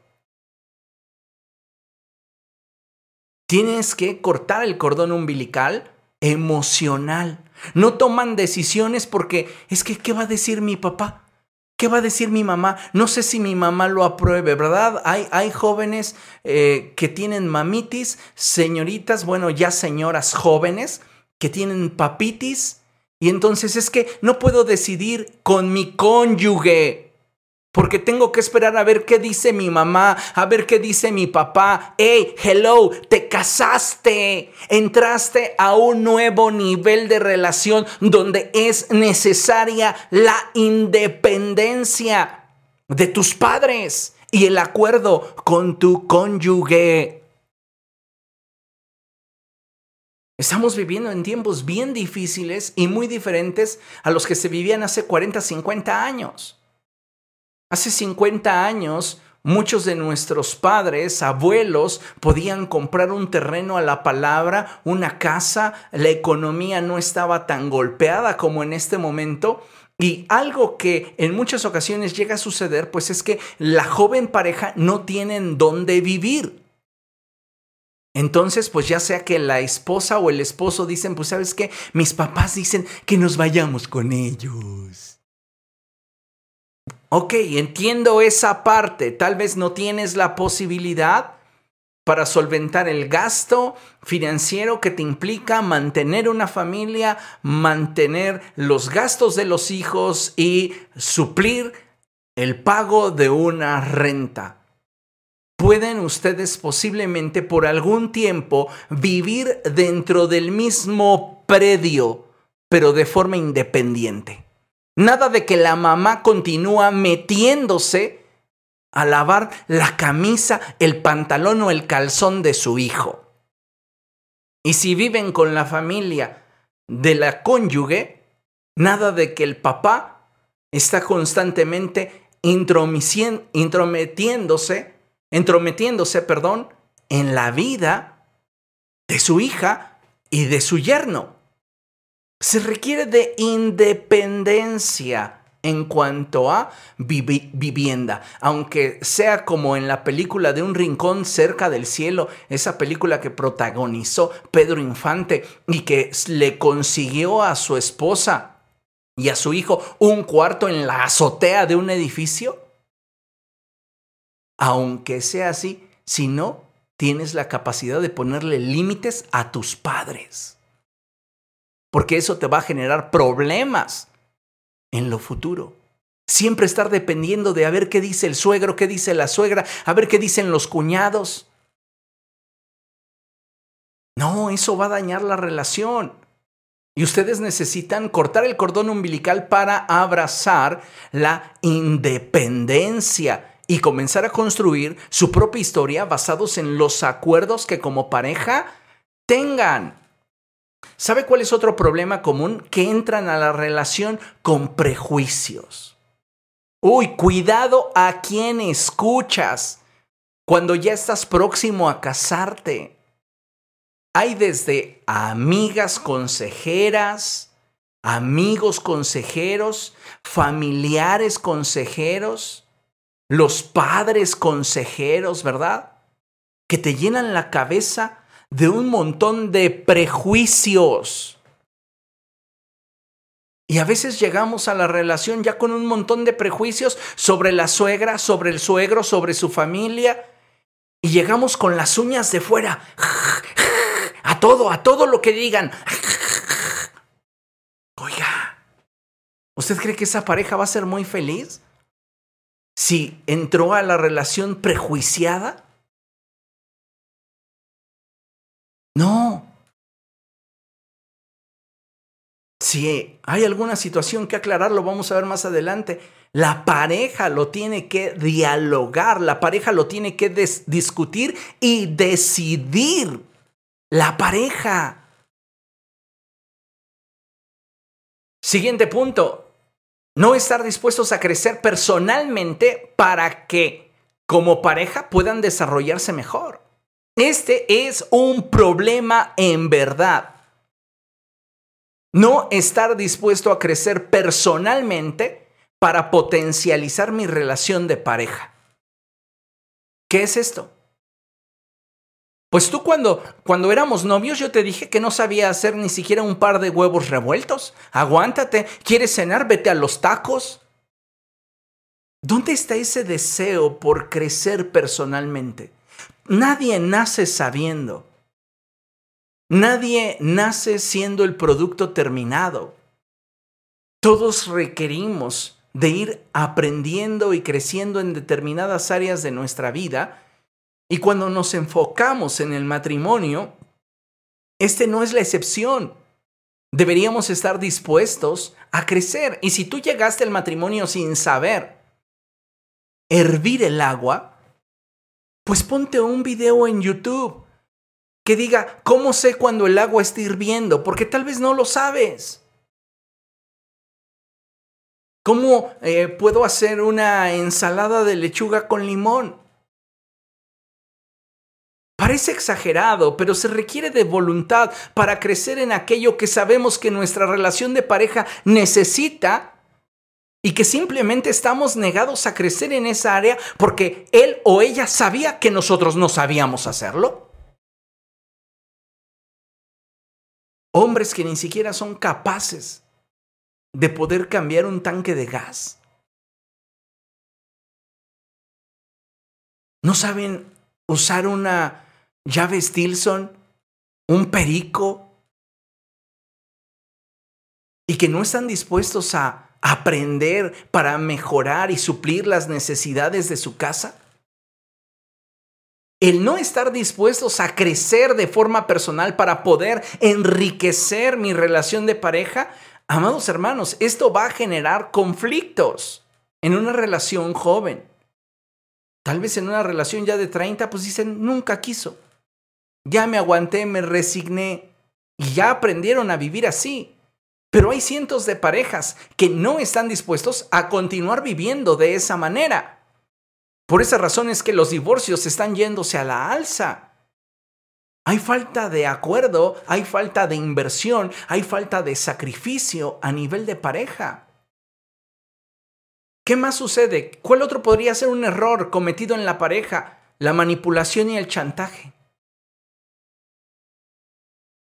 Tienes que cortar el cordón umbilical emocional. No toman decisiones porque es que, ¿qué va a decir mi papá? ¿Qué va a decir mi mamá? No sé si mi mamá lo apruebe, ¿verdad? Hay, hay jóvenes eh, que tienen mamitis, señoritas, bueno, ya señoras jóvenes que tienen papitis y entonces es que no puedo decidir con mi cónyuge. Porque tengo que esperar a ver qué dice mi mamá, a ver qué dice mi papá. Hey, hello, te casaste. Entraste a un nuevo nivel de relación donde es necesaria la independencia de tus padres y el acuerdo con tu cónyuge. Estamos viviendo en tiempos bien difíciles y muy diferentes a los que se vivían hace 40, 50 años. Hace 50 años, muchos de nuestros padres, abuelos, podían comprar un terreno a la palabra, una casa, la economía no estaba tan golpeada como en este momento. Y algo que en muchas ocasiones llega a suceder, pues es que la joven pareja no tienen dónde vivir. Entonces, pues ya sea que la esposa o el esposo dicen, pues sabes qué, mis papás dicen que nos vayamos con ellos. Ok, entiendo esa parte. Tal vez no tienes la posibilidad para solventar el gasto financiero que te implica mantener una familia, mantener los gastos de los hijos y suplir el pago de una renta pueden ustedes posiblemente por algún tiempo vivir dentro del mismo predio, pero de forma independiente. Nada de que la mamá continúa metiéndose a lavar la camisa, el pantalón o el calzón de su hijo. Y si viven con la familia de la cónyuge, nada de que el papá está constantemente intrometiéndose entrometiéndose, perdón, en la vida de su hija y de su yerno. Se requiere de independencia en cuanto a vivienda, aunque sea como en la película de Un Rincón cerca del cielo, esa película que protagonizó Pedro Infante y que le consiguió a su esposa y a su hijo un cuarto en la azotea de un edificio aunque sea así, si no, tienes la capacidad de ponerle límites a tus padres. Porque eso te va a generar problemas. en lo futuro. Siempre estar dependiendo de a ver qué dice el suegro, qué dice la suegra, a ver qué dicen los cuñados. No, eso va a dañar la relación. Y ustedes necesitan cortar el cordón umbilical para abrazar la independencia y comenzar a construir su propia historia basados en los acuerdos que como pareja tengan. ¿Sabe cuál es otro problema común? Que entran a la relación con prejuicios. Uy, cuidado a quien escuchas cuando ya estás próximo a casarte. Hay desde amigas consejeras, amigos consejeros, familiares consejeros, los padres consejeros, ¿verdad? Que te llenan la cabeza de un montón de prejuicios. Y a veces llegamos a la relación ya con un montón de prejuicios sobre la suegra, sobre el suegro, sobre su familia. Y llegamos con las uñas de fuera. A todo, a todo lo que digan. Oiga, ¿usted cree que esa pareja va a ser muy feliz? Si entró a la relación prejuiciada? No. Si hay alguna situación que aclarar, lo vamos a ver más adelante. La pareja lo tiene que dialogar, la pareja lo tiene que discutir y decidir. La pareja. Siguiente punto, no estar dispuestos a crecer personalmente para que como pareja puedan desarrollarse mejor. Este es un problema en verdad. No estar dispuesto a crecer personalmente para potencializar mi relación de pareja. ¿Qué es esto? Pues tú cuando, cuando éramos novios yo te dije que no sabía hacer ni siquiera un par de huevos revueltos. Aguántate, ¿quieres cenar? Vete a los tacos. ¿Dónde está ese deseo por crecer personalmente? Nadie nace sabiendo. Nadie nace siendo el producto terminado. Todos requerimos de ir aprendiendo y creciendo en determinadas áreas de nuestra vida y cuando nos enfocamos en el matrimonio, este no es la excepción. Deberíamos estar dispuestos a crecer. Y si tú llegaste al matrimonio sin saber hervir el agua, pues ponte un video en YouTube que diga, ¿cómo sé cuando el agua está hirviendo? Porque tal vez no lo sabes. ¿Cómo eh, puedo hacer una ensalada de lechuga con limón? Parece exagerado, pero se requiere de voluntad para crecer en aquello que sabemos que nuestra relación de pareja necesita y que simplemente estamos negados a crecer en esa área porque él o ella sabía que nosotros no sabíamos hacerlo. Hombres que ni siquiera son capaces de poder cambiar un tanque de gas. No saben usar una llave Stilson, un perico, y que no están dispuestos a aprender para mejorar y suplir las necesidades de su casa? El no estar dispuestos a crecer de forma personal para poder enriquecer mi relación de pareja, amados hermanos, esto va a generar conflictos en una relación joven. Tal vez en una relación ya de 30, pues dicen, nunca quiso. Ya me aguanté, me resigné y ya aprendieron a vivir así. Pero hay cientos de parejas que no están dispuestos a continuar viviendo de esa manera. Por esa razón es que los divorcios están yéndose a la alza. Hay falta de acuerdo, hay falta de inversión, hay falta de sacrificio a nivel de pareja. ¿Qué más sucede? ¿Cuál otro podría ser un error cometido en la pareja? La manipulación y el chantaje.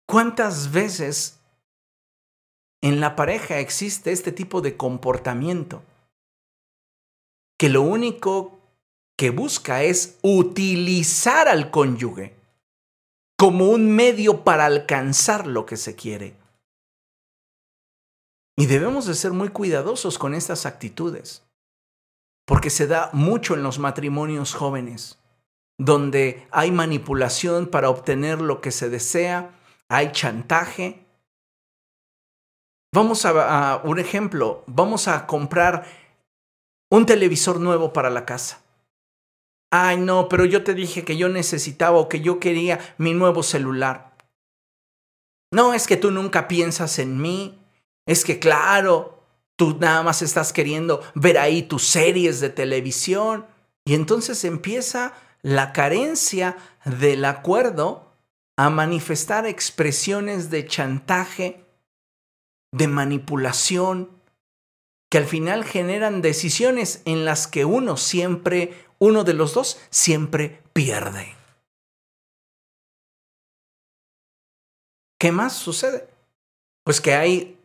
¿Cuántas veces en la pareja existe este tipo de comportamiento? Que lo único que busca es utilizar al cónyuge como un medio para alcanzar lo que se quiere. Y debemos de ser muy cuidadosos con estas actitudes, porque se da mucho en los matrimonios jóvenes, donde hay manipulación para obtener lo que se desea, hay chantaje. Vamos a, un ejemplo, vamos a comprar un televisor nuevo para la casa. Ay, no, pero yo te dije que yo necesitaba o que yo quería mi nuevo celular. No, es que tú nunca piensas en mí. Es que claro, tú nada más estás queriendo ver ahí tus series de televisión. Y entonces empieza la carencia del acuerdo a manifestar expresiones de chantaje, de manipulación, que al final generan decisiones en las que uno siempre, uno de los dos, siempre pierde. ¿Qué más sucede? Pues que hay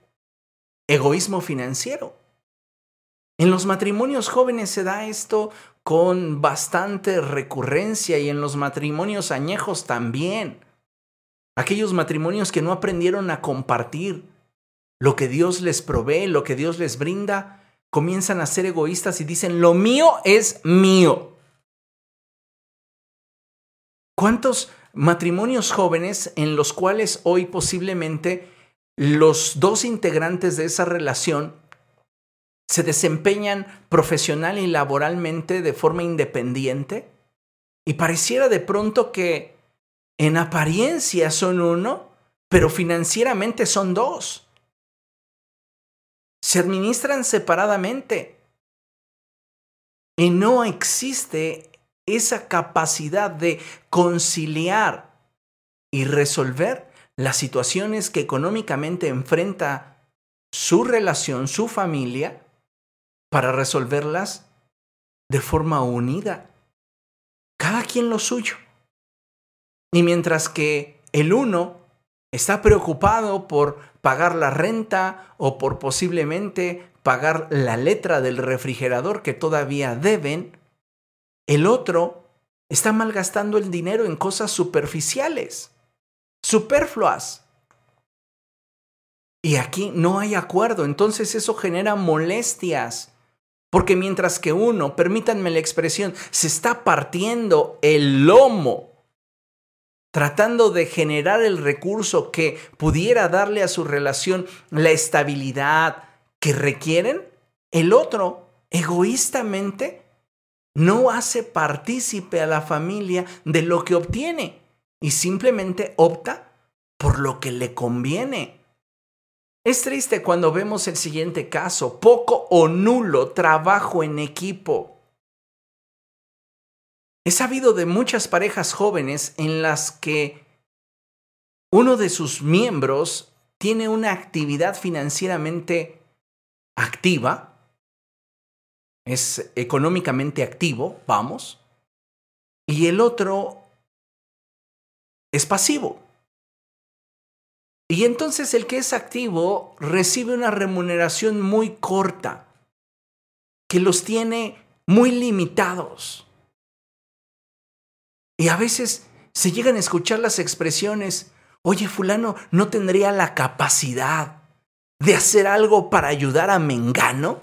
egoísmo financiero. En los matrimonios jóvenes se da esto con bastante recurrencia y en los matrimonios añejos también. Aquellos matrimonios que no aprendieron a compartir lo que Dios les provee, lo que Dios les brinda, comienzan a ser egoístas y dicen, lo mío es mío. ¿Cuántos matrimonios jóvenes en los cuales hoy posiblemente los dos integrantes de esa relación se desempeñan profesional y laboralmente de forma independiente y pareciera de pronto que en apariencia son uno, pero financieramente son dos. Se administran separadamente y no existe esa capacidad de conciliar y resolver las situaciones que económicamente enfrenta su relación, su familia, para resolverlas de forma unida. Cada quien lo suyo. Y mientras que el uno está preocupado por pagar la renta o por posiblemente pagar la letra del refrigerador que todavía deben, el otro está malgastando el dinero en cosas superficiales, superfluas. Y aquí no hay acuerdo, entonces eso genera molestias. Porque mientras que uno, permítanme la expresión, se está partiendo el lomo, tratando de generar el recurso que pudiera darle a su relación la estabilidad que requieren, el otro, egoístamente, no hace partícipe a la familia de lo que obtiene y simplemente opta por lo que le conviene. Es triste cuando vemos el siguiente caso, poco o nulo trabajo en equipo. He sabido de muchas parejas jóvenes en las que uno de sus miembros tiene una actividad financieramente activa es económicamente activo, vamos, y el otro es pasivo. Y entonces el que es activo recibe una remuneración muy corta, que los tiene muy limitados. Y a veces se llegan a escuchar las expresiones, oye fulano, ¿no tendría la capacidad de hacer algo para ayudar a Mengano?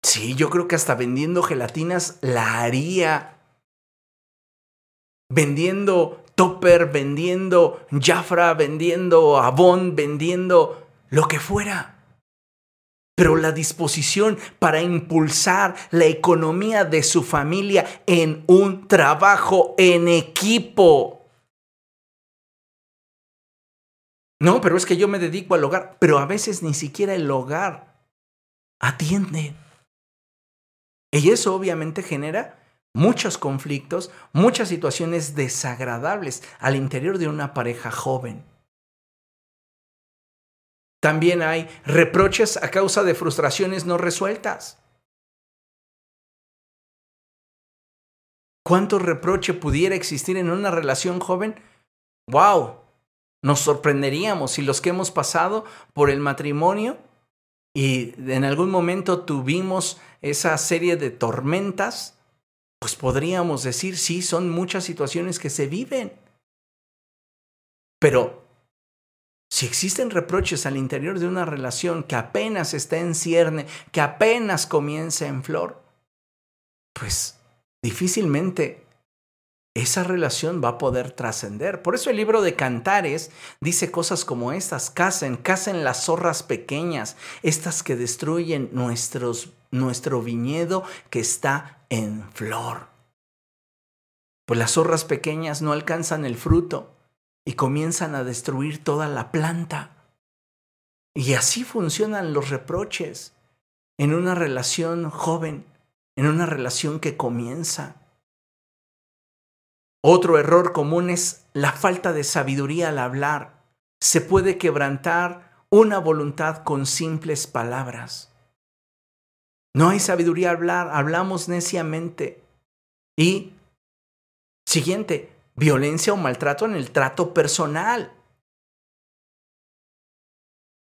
Sí, yo creo que hasta vendiendo gelatinas la haría. Vendiendo topper, vendiendo Jafra, vendiendo Avon, vendiendo lo que fuera. Pero la disposición para impulsar la economía de su familia en un trabajo en equipo. No, pero es que yo me dedico al hogar, pero a veces ni siquiera el hogar atiende. Y eso obviamente genera muchos conflictos, muchas situaciones desagradables al interior de una pareja joven. También hay reproches a causa de frustraciones no resueltas. ¿Cuánto reproche pudiera existir en una relación joven? ¡Wow! Nos sorprenderíamos si los que hemos pasado por el matrimonio y en algún momento tuvimos esa serie de tormentas, pues podríamos decir, sí, son muchas situaciones que se viven. Pero Si existen reproches al interior de una relación que apenas está en cierne, que apenas comienza en flor, pues difícilmente esa relación va a poder trascender. Por eso el libro de Cantares dice cosas como estas, casen, casen las zorras pequeñas, estas que destruyen nuestro viñedo que está en flor. Pues las zorras pequeñas no alcanzan el fruto y comienzan a destruir toda la planta. Y así funcionan los reproches en una relación joven, en una relación que comienza. Otro error común es la falta de sabiduría al hablar. Se puede quebrantar una voluntad con simples palabras. No hay sabiduría al hablar, hablamos neciamente. Y, siguiente, violencia o maltrato en el trato personal.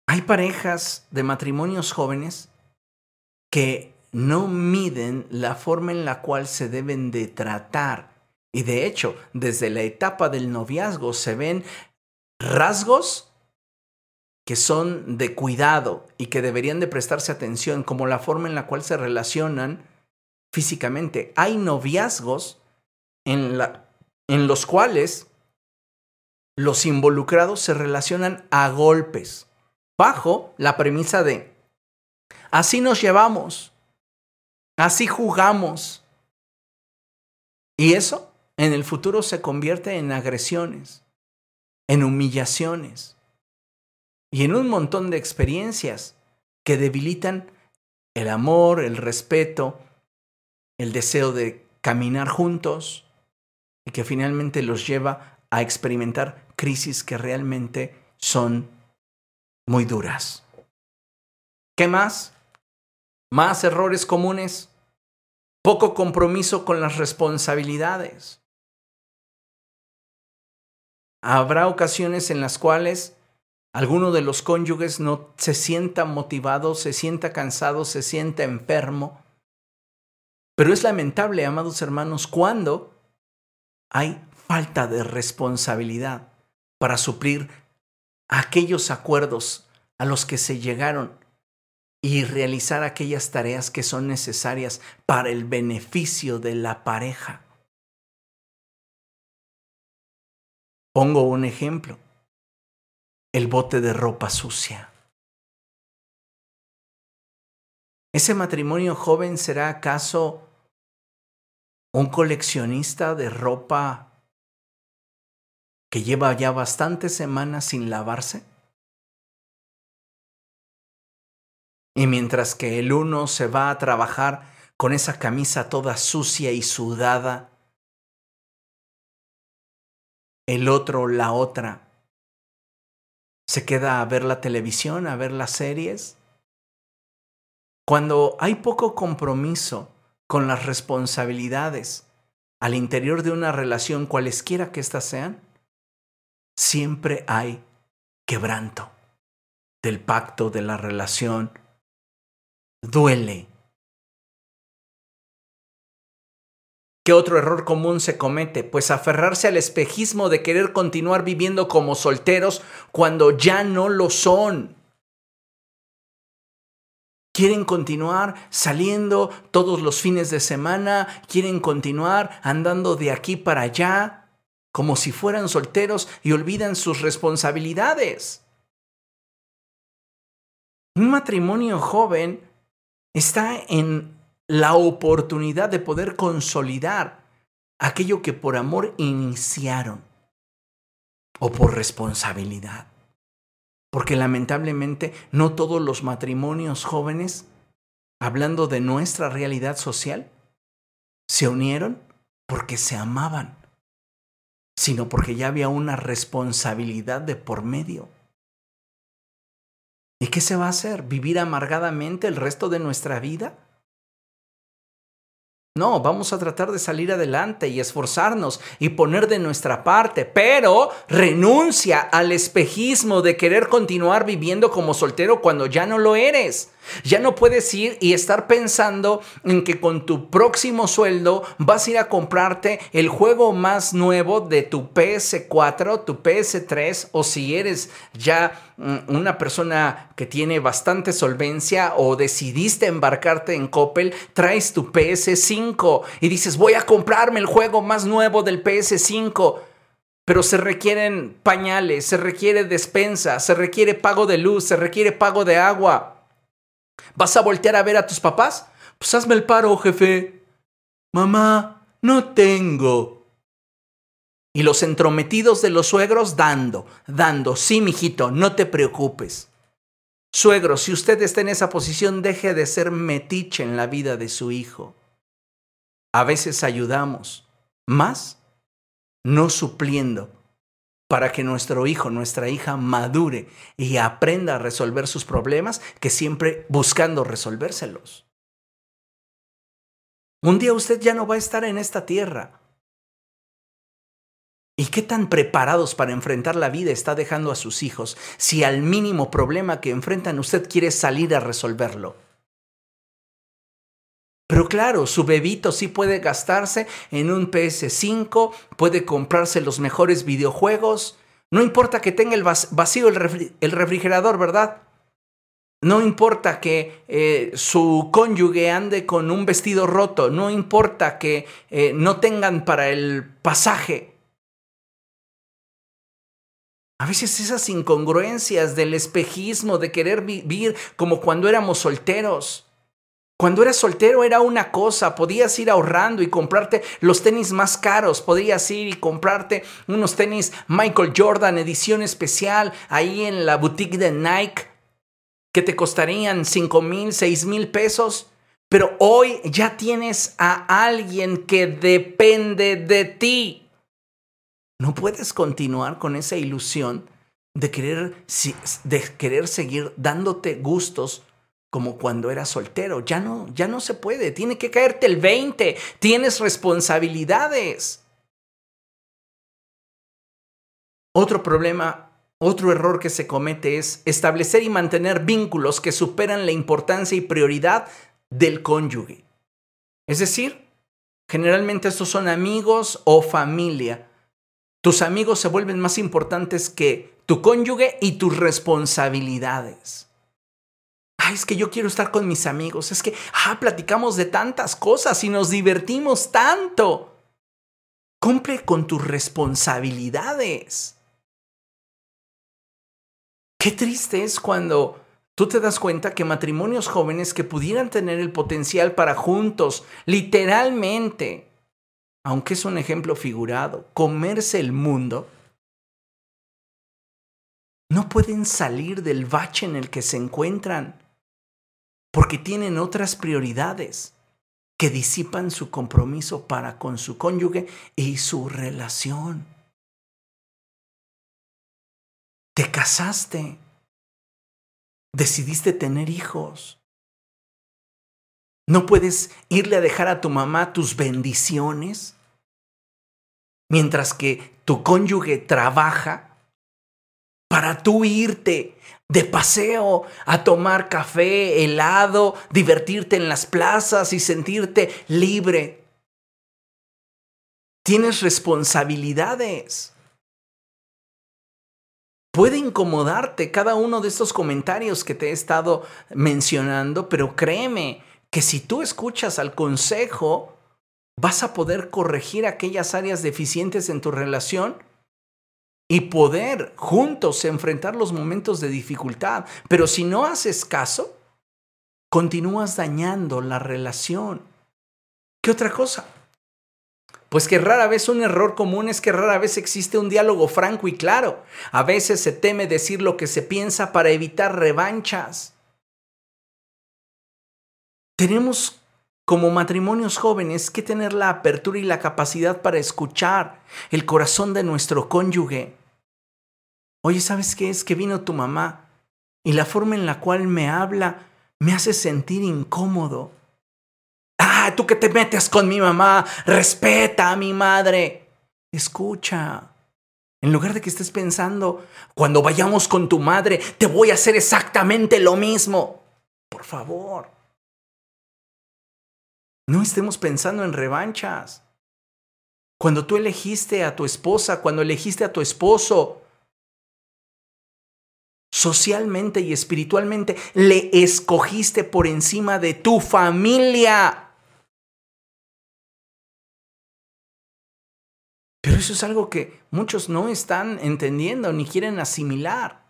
Hay parejas de matrimonios jóvenes que no miden la forma en la cual se deben de tratar y de hecho, desde la etapa del noviazgo se ven rasgos que son de cuidado y que deberían de prestarse atención, como la forma en la cual se relacionan físicamente. Hay noviazgos en, en los cuales los involucrados se relacionan a golpes, bajo la premisa de, así nos llevamos, así jugamos. Y eso en el futuro se convierte en agresiones, en humillaciones y en un montón de experiencias que debilitan el amor, el respeto, el deseo de caminar juntos y que finalmente los lleva a experimentar crisis que realmente son muy duras. ¿Qué más? Más errores comunes. Poco compromiso con las responsabilidades. Habrá ocasiones en las cuales alguno de los cónyuges no se sienta motivado, se sienta cansado, se sienta enfermo. Pero es lamentable, amados hermanos, cuando hay falta de responsabilidad para suplir aquellos acuerdos a los que se llegaron y realizar aquellas tareas que son necesarias para el beneficio de la pareja. Pongo un ejemplo. El bote de ropa sucia. ¿Ese matrimonio joven será acaso un coleccionista de ropa que lleva ya bastantes semanas sin lavarse? Y mientras que el uno se va a trabajar con esa camisa toda sucia y sudada, el otro, la otra, se queda a ver la televisión, a ver las series. Cuando hay poco compromiso con las responsabilidades al interior de una relación, cualesquiera que éstas sean, siempre hay quebranto del pacto, de la relación. Duele, ¿Qué otro error común se comete? Pues aferrarse al espejismo de querer continuar viviendo como solteros cuando ya no lo son. Quieren continuar saliendo todos los fines de semana, quieren continuar andando de aquí para allá, como si fueran solteros y olvidan sus responsabilidades. Un matrimonio joven está en la oportunidad de poder consolidar aquello que por amor iniciaron o por responsabilidad. Porque lamentablemente no todos los matrimonios jóvenes, hablando de nuestra realidad social, se unieron porque se amaban, sino porque ya había una responsabilidad de por medio. ¿Y qué se va a hacer? ¿Vivir amargadamente el resto de nuestra vida? No, vamos a tratar de salir adelante y esforzarnos y poner de nuestra parte, pero renuncia al espejismo de querer continuar viviendo como soltero cuando ya no lo eres. Ya no puedes ir y estar pensando en que con tu próximo sueldo vas a ir a comprarte el juego más nuevo de tu PS4, tu PS3 o si eres ya mm, una persona que tiene bastante solvencia o decidiste embarcarte en Coppel, traes tu PS5 y dices voy a comprarme el juego más nuevo del PS5 pero se requieren pañales, se requiere despensa, se requiere pago de luz, se requiere pago de agua. ¿Vas a voltear a ver a tus papás? Pues hazme el paro, jefe. Mamá, no tengo. Y los entrometidos de los suegros dando, dando. Sí, mijito, no te preocupes. Suegro, si usted está en esa posición, deje de ser metiche en la vida de su hijo. A veces ayudamos, más no supliendo para que nuestro hijo, nuestra hija madure y aprenda a resolver sus problemas que siempre buscando resolvérselos. Un día usted ya no va a estar en esta tierra. ¿Y qué tan preparados para enfrentar la vida está dejando a sus hijos si al mínimo problema que enfrentan usted quiere salir a resolverlo? Pero claro, su bebito sí puede gastarse en un PS5, puede comprarse los mejores videojuegos. No importa que tenga el vacío el, refrigerador, ¿verdad? No importa que eh, su cónyuge ande con un vestido roto, no importa que eh, no tengan para el pasaje. A veces esas incongruencias del espejismo, de querer vivir como cuando éramos solteros. Cuando eras soltero era una cosa, podías ir ahorrando y comprarte los tenis más caros, podías ir y comprarte unos tenis Michael Jordan edición especial ahí en la boutique de Nike que te costarían 5 mil, 6 mil pesos. Pero hoy ya tienes a alguien que depende de ti. No puedes continuar con esa ilusión de querer, de querer seguir dándote gustos como cuando era soltero. Ya no, ya no se puede. Tiene que caerte el 20. Tienes responsabilidades. Otro problema, otro error que se comete es establecer y mantener vínculos que superan la importancia y prioridad del cónyuge. Es decir, generalmente estos son amigos o familia. Tus amigos se vuelven más importantes que tu cónyuge y tus responsabilidades es que yo quiero estar con mis amigos, es que, ah, platicamos de tantas cosas y nos divertimos tanto. Cumple con tus responsabilidades. Qué triste es cuando tú te das cuenta que matrimonios jóvenes que pudieran tener el potencial para juntos, literalmente, aunque es un ejemplo figurado, comerse el mundo, no pueden salir del bache en el que se encuentran porque tienen otras prioridades que disipan su compromiso para con su cónyuge y su relación. Te casaste, decidiste tener hijos. ¿No puedes irle a dejar a tu mamá tus bendiciones mientras que tu cónyuge trabaja para tú irte de paseo, a tomar café, helado, divertirte en las plazas y sentirte libre. Tienes responsabilidades. Puede incomodarte cada uno de estos comentarios que te he estado mencionando, pero créeme que si tú escuchas al consejo, vas a poder corregir aquellas áreas deficientes en tu relación y poder juntos enfrentar los momentos de dificultad. Pero si no haces caso, continúas dañando la relación. ¿Qué otra cosa? Pues que rara vez un error común es que rara vez existe un diálogo franco y claro. A veces se teme decir lo que se piensa para evitar revanchas. Tenemos como matrimonios jóvenes que tener la apertura y la capacidad para escuchar el corazón de nuestro cónyuge. Oye, ¿sabes qué es? Que vino tu mamá y la forma en la cual me habla me hace sentir incómodo. Ah, tú que te metes con mi mamá, respeta a mi madre. Escucha. En lugar de que estés pensando, cuando vayamos con tu madre, te voy a hacer exactamente lo mismo. Por favor. No estemos pensando en revanchas. Cuando tú elegiste a tu esposa, cuando elegiste a tu esposo, socialmente y espiritualmente, le escogiste por encima de tu familia. Pero eso es algo que muchos no están entendiendo ni quieren asimilar.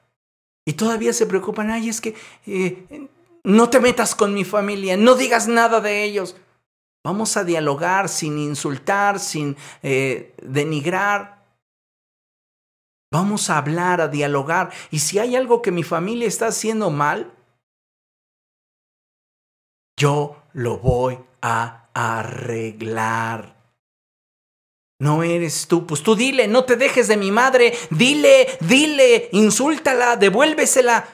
Y todavía se preocupan, ay, es que eh, no te metas con mi familia, no digas nada de ellos. Vamos a dialogar sin insultar, sin eh, denigrar. Vamos a hablar, a dialogar. Y si hay algo que mi familia está haciendo mal, yo lo voy a arreglar. No eres tú, pues tú dile, no te dejes de mi madre, dile, dile, insúltala, devuélvesela.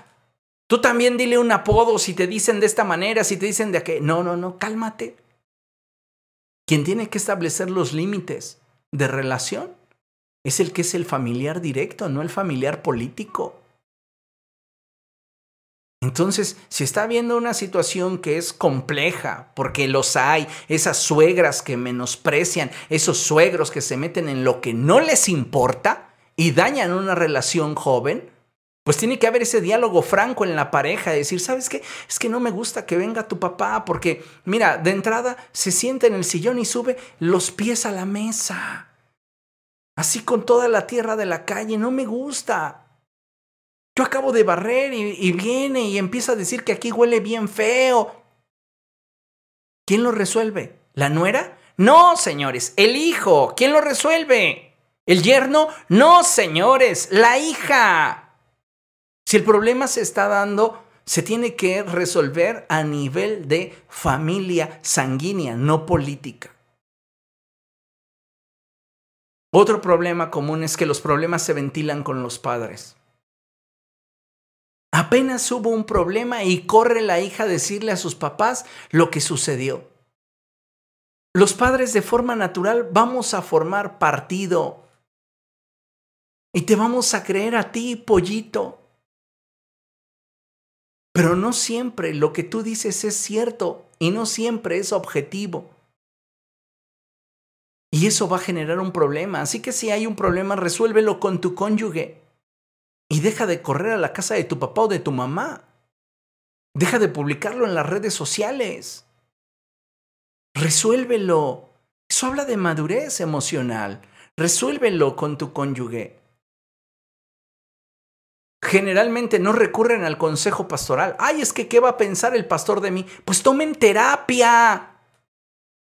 Tú también dile un apodo si te dicen de esta manera, si te dicen de aquel. No, no, no, cálmate. Quien tiene que establecer los límites de relación es el que es el familiar directo, no el familiar político. Entonces, si está viendo una situación que es compleja, porque los hay, esas suegras que menosprecian, esos suegros que se meten en lo que no les importa y dañan una relación joven, pues tiene que haber ese diálogo franco en la pareja, decir, ¿sabes qué? Es que no me gusta que venga tu papá, porque, mira, de entrada se sienta en el sillón y sube los pies a la mesa. Así con toda la tierra de la calle, no me gusta. Yo acabo de barrer y, y viene y empieza a decir que aquí huele bien feo. ¿Quién lo resuelve? ¿La nuera? No, señores, el hijo. ¿Quién lo resuelve? ¿El yerno? No, señores, la hija. Si el problema se está dando, se tiene que resolver a nivel de familia sanguínea, no política. Otro problema común es que los problemas se ventilan con los padres. Apenas hubo un problema y corre la hija a decirle a sus papás lo que sucedió. Los padres de forma natural vamos a formar partido y te vamos a creer a ti, pollito. Pero no siempre lo que tú dices es cierto y no siempre es objetivo. Y eso va a generar un problema. Así que si hay un problema, resuélvelo con tu cónyuge. Y deja de correr a la casa de tu papá o de tu mamá. Deja de publicarlo en las redes sociales. Resuélvelo. Eso habla de madurez emocional. Resuélvelo con tu cónyuge generalmente no recurren al consejo pastoral. Ay, es que ¿qué va a pensar el pastor de mí? Pues tomen terapia.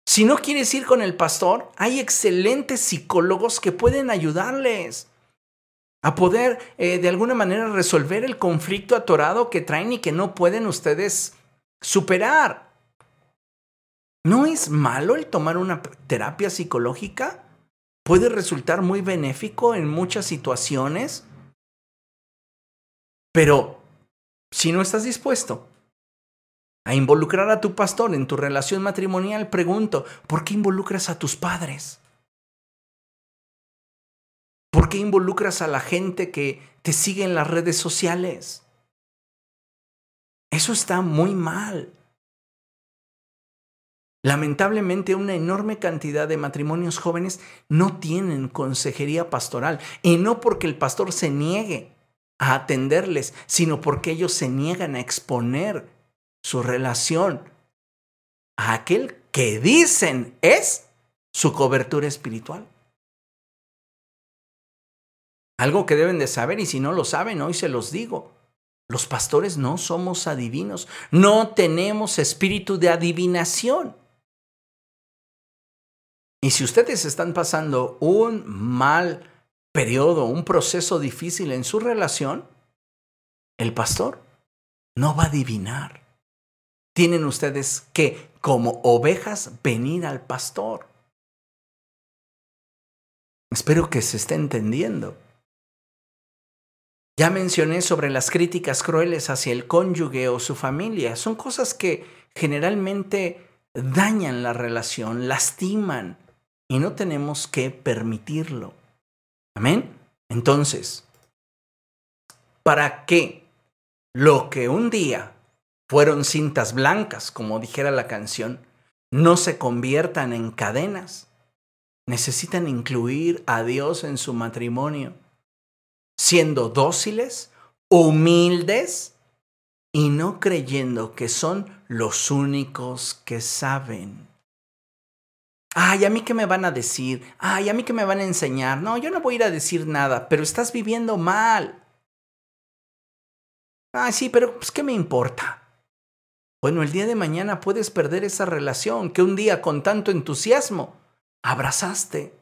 Si no quieres ir con el pastor, hay excelentes psicólogos que pueden ayudarles a poder eh, de alguna manera resolver el conflicto atorado que traen y que no pueden ustedes superar. ¿No es malo el tomar una terapia psicológica? Puede resultar muy benéfico en muchas situaciones. Pero si no estás dispuesto a involucrar a tu pastor en tu relación matrimonial, pregunto, ¿por qué involucras a tus padres? ¿Por qué involucras a la gente que te sigue en las redes sociales? Eso está muy mal. Lamentablemente una enorme cantidad de matrimonios jóvenes no tienen consejería pastoral y no porque el pastor se niegue a atenderles, sino porque ellos se niegan a exponer su relación a aquel que dicen es su cobertura espiritual. Algo que deben de saber y si no lo saben, hoy se los digo. Los pastores no somos adivinos, no tenemos espíritu de adivinación. Y si ustedes están pasando un mal periodo, un proceso difícil en su relación, el pastor no va a adivinar. Tienen ustedes que, como ovejas, venir al pastor. Espero que se esté entendiendo. Ya mencioné sobre las críticas crueles hacia el cónyuge o su familia. Son cosas que generalmente dañan la relación, lastiman y no tenemos que permitirlo. Amén. Entonces, para que lo que un día fueron cintas blancas, como dijera la canción, no se conviertan en cadenas. Necesitan incluir a Dios en su matrimonio, siendo dóciles, humildes y no creyendo que son los únicos que saben. Ay, a mí qué me van a decir. Ay, a mí qué me van a enseñar. No, yo no voy a ir a decir nada, pero estás viviendo mal. Ay, sí, pero pues, ¿qué me importa? Bueno, el día de mañana puedes perder esa relación que un día con tanto entusiasmo abrazaste.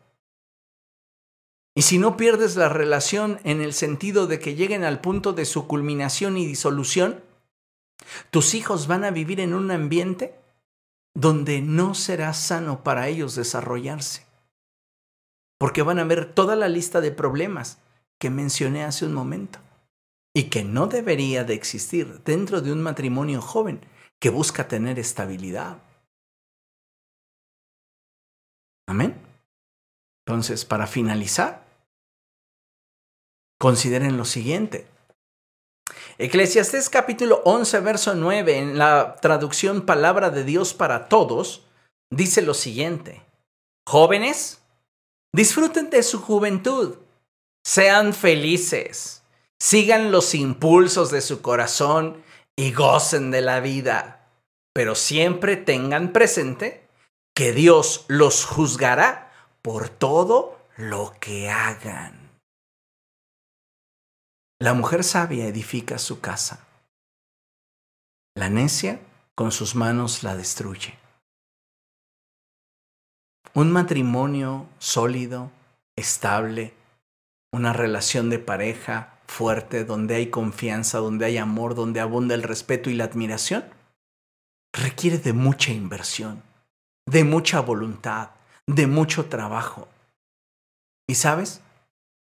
Y si no pierdes la relación en el sentido de que lleguen al punto de su culminación y disolución, tus hijos van a vivir en un ambiente donde no será sano para ellos desarrollarse. Porque van a ver toda la lista de problemas que mencioné hace un momento y que no debería de existir dentro de un matrimonio joven que busca tener estabilidad. Amén. Entonces, para finalizar, consideren lo siguiente. Eclesiastés capítulo 11, verso 9, en la traducción Palabra de Dios para Todos, dice lo siguiente. Jóvenes, disfruten de su juventud, sean felices, sigan los impulsos de su corazón y gocen de la vida, pero siempre tengan presente que Dios los juzgará por todo lo que hagan. La mujer sabia edifica su casa. La necia con sus manos la destruye. Un matrimonio sólido, estable, una relación de pareja fuerte, donde hay confianza, donde hay amor, donde abunda el respeto y la admiración, requiere de mucha inversión, de mucha voluntad, de mucho trabajo. ¿Y sabes?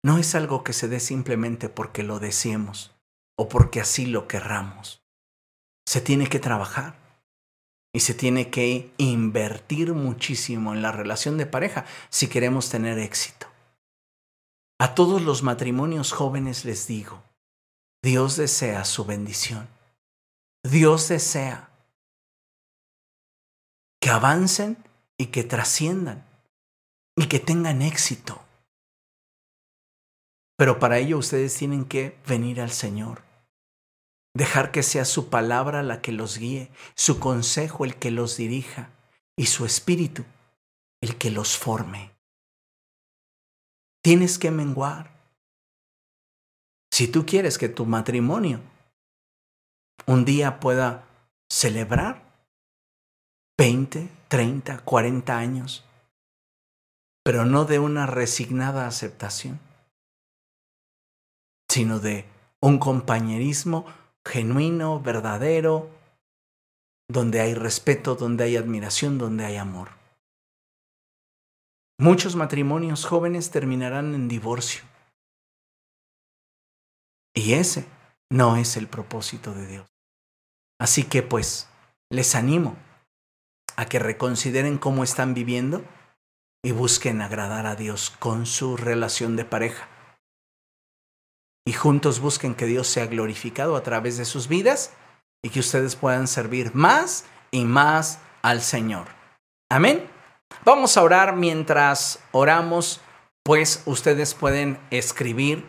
No es algo que se dé simplemente porque lo deseemos o porque así lo querramos. Se tiene que trabajar y se tiene que invertir muchísimo en la relación de pareja si queremos tener éxito. A todos los matrimonios jóvenes les digo, Dios desea su bendición. Dios desea que avancen y que trasciendan y que tengan éxito. Pero para ello ustedes tienen que venir al Señor. Dejar que sea su palabra la que los guíe, su consejo el que los dirija y su espíritu el que los forme. Tienes que menguar. Si tú quieres que tu matrimonio un día pueda celebrar 20, 30, 40 años, pero no de una resignada aceptación sino de un compañerismo genuino, verdadero, donde hay respeto, donde hay admiración, donde hay amor. Muchos matrimonios jóvenes terminarán en divorcio. Y ese no es el propósito de Dios. Así que pues les animo a que reconsideren cómo están viviendo y busquen agradar a Dios con su relación de pareja y juntos busquen que Dios sea glorificado a través de sus vidas y que ustedes puedan servir más y más al Señor. Amén. Vamos a orar mientras oramos, pues ustedes pueden escribir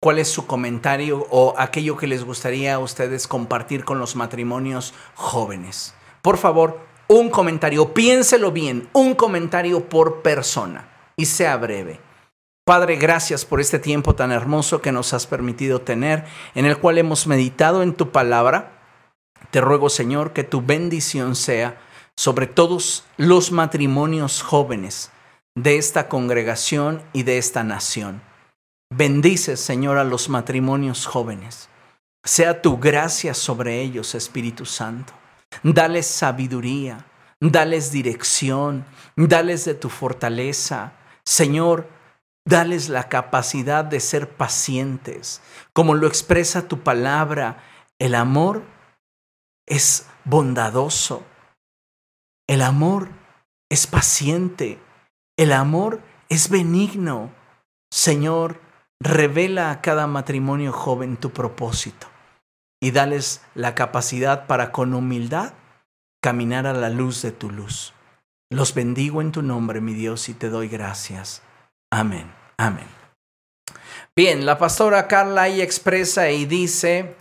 cuál es su comentario o aquello que les gustaría a ustedes compartir con los matrimonios jóvenes. Por favor, un comentario, piénselo bien, un comentario por persona y sea breve. Padre, gracias por este tiempo tan hermoso que nos has permitido tener, en el cual hemos meditado en tu palabra. Te ruego, Señor, que tu bendición sea sobre todos los matrimonios jóvenes de esta congregación y de esta nación. Bendice, Señor, a los matrimonios jóvenes. Sea tu gracia sobre ellos, Espíritu Santo. Dales sabiduría, dales dirección, dales de tu fortaleza. Señor, Dales la capacidad de ser pacientes. Como lo expresa tu palabra, el amor es bondadoso. El amor es paciente. El amor es benigno. Señor, revela a cada matrimonio joven tu propósito y dales la capacidad para con humildad caminar a la luz de tu luz. Los bendigo en tu nombre, mi Dios, y te doy gracias. Amén. Amén. Bien, la pastora Carla ahí expresa y dice,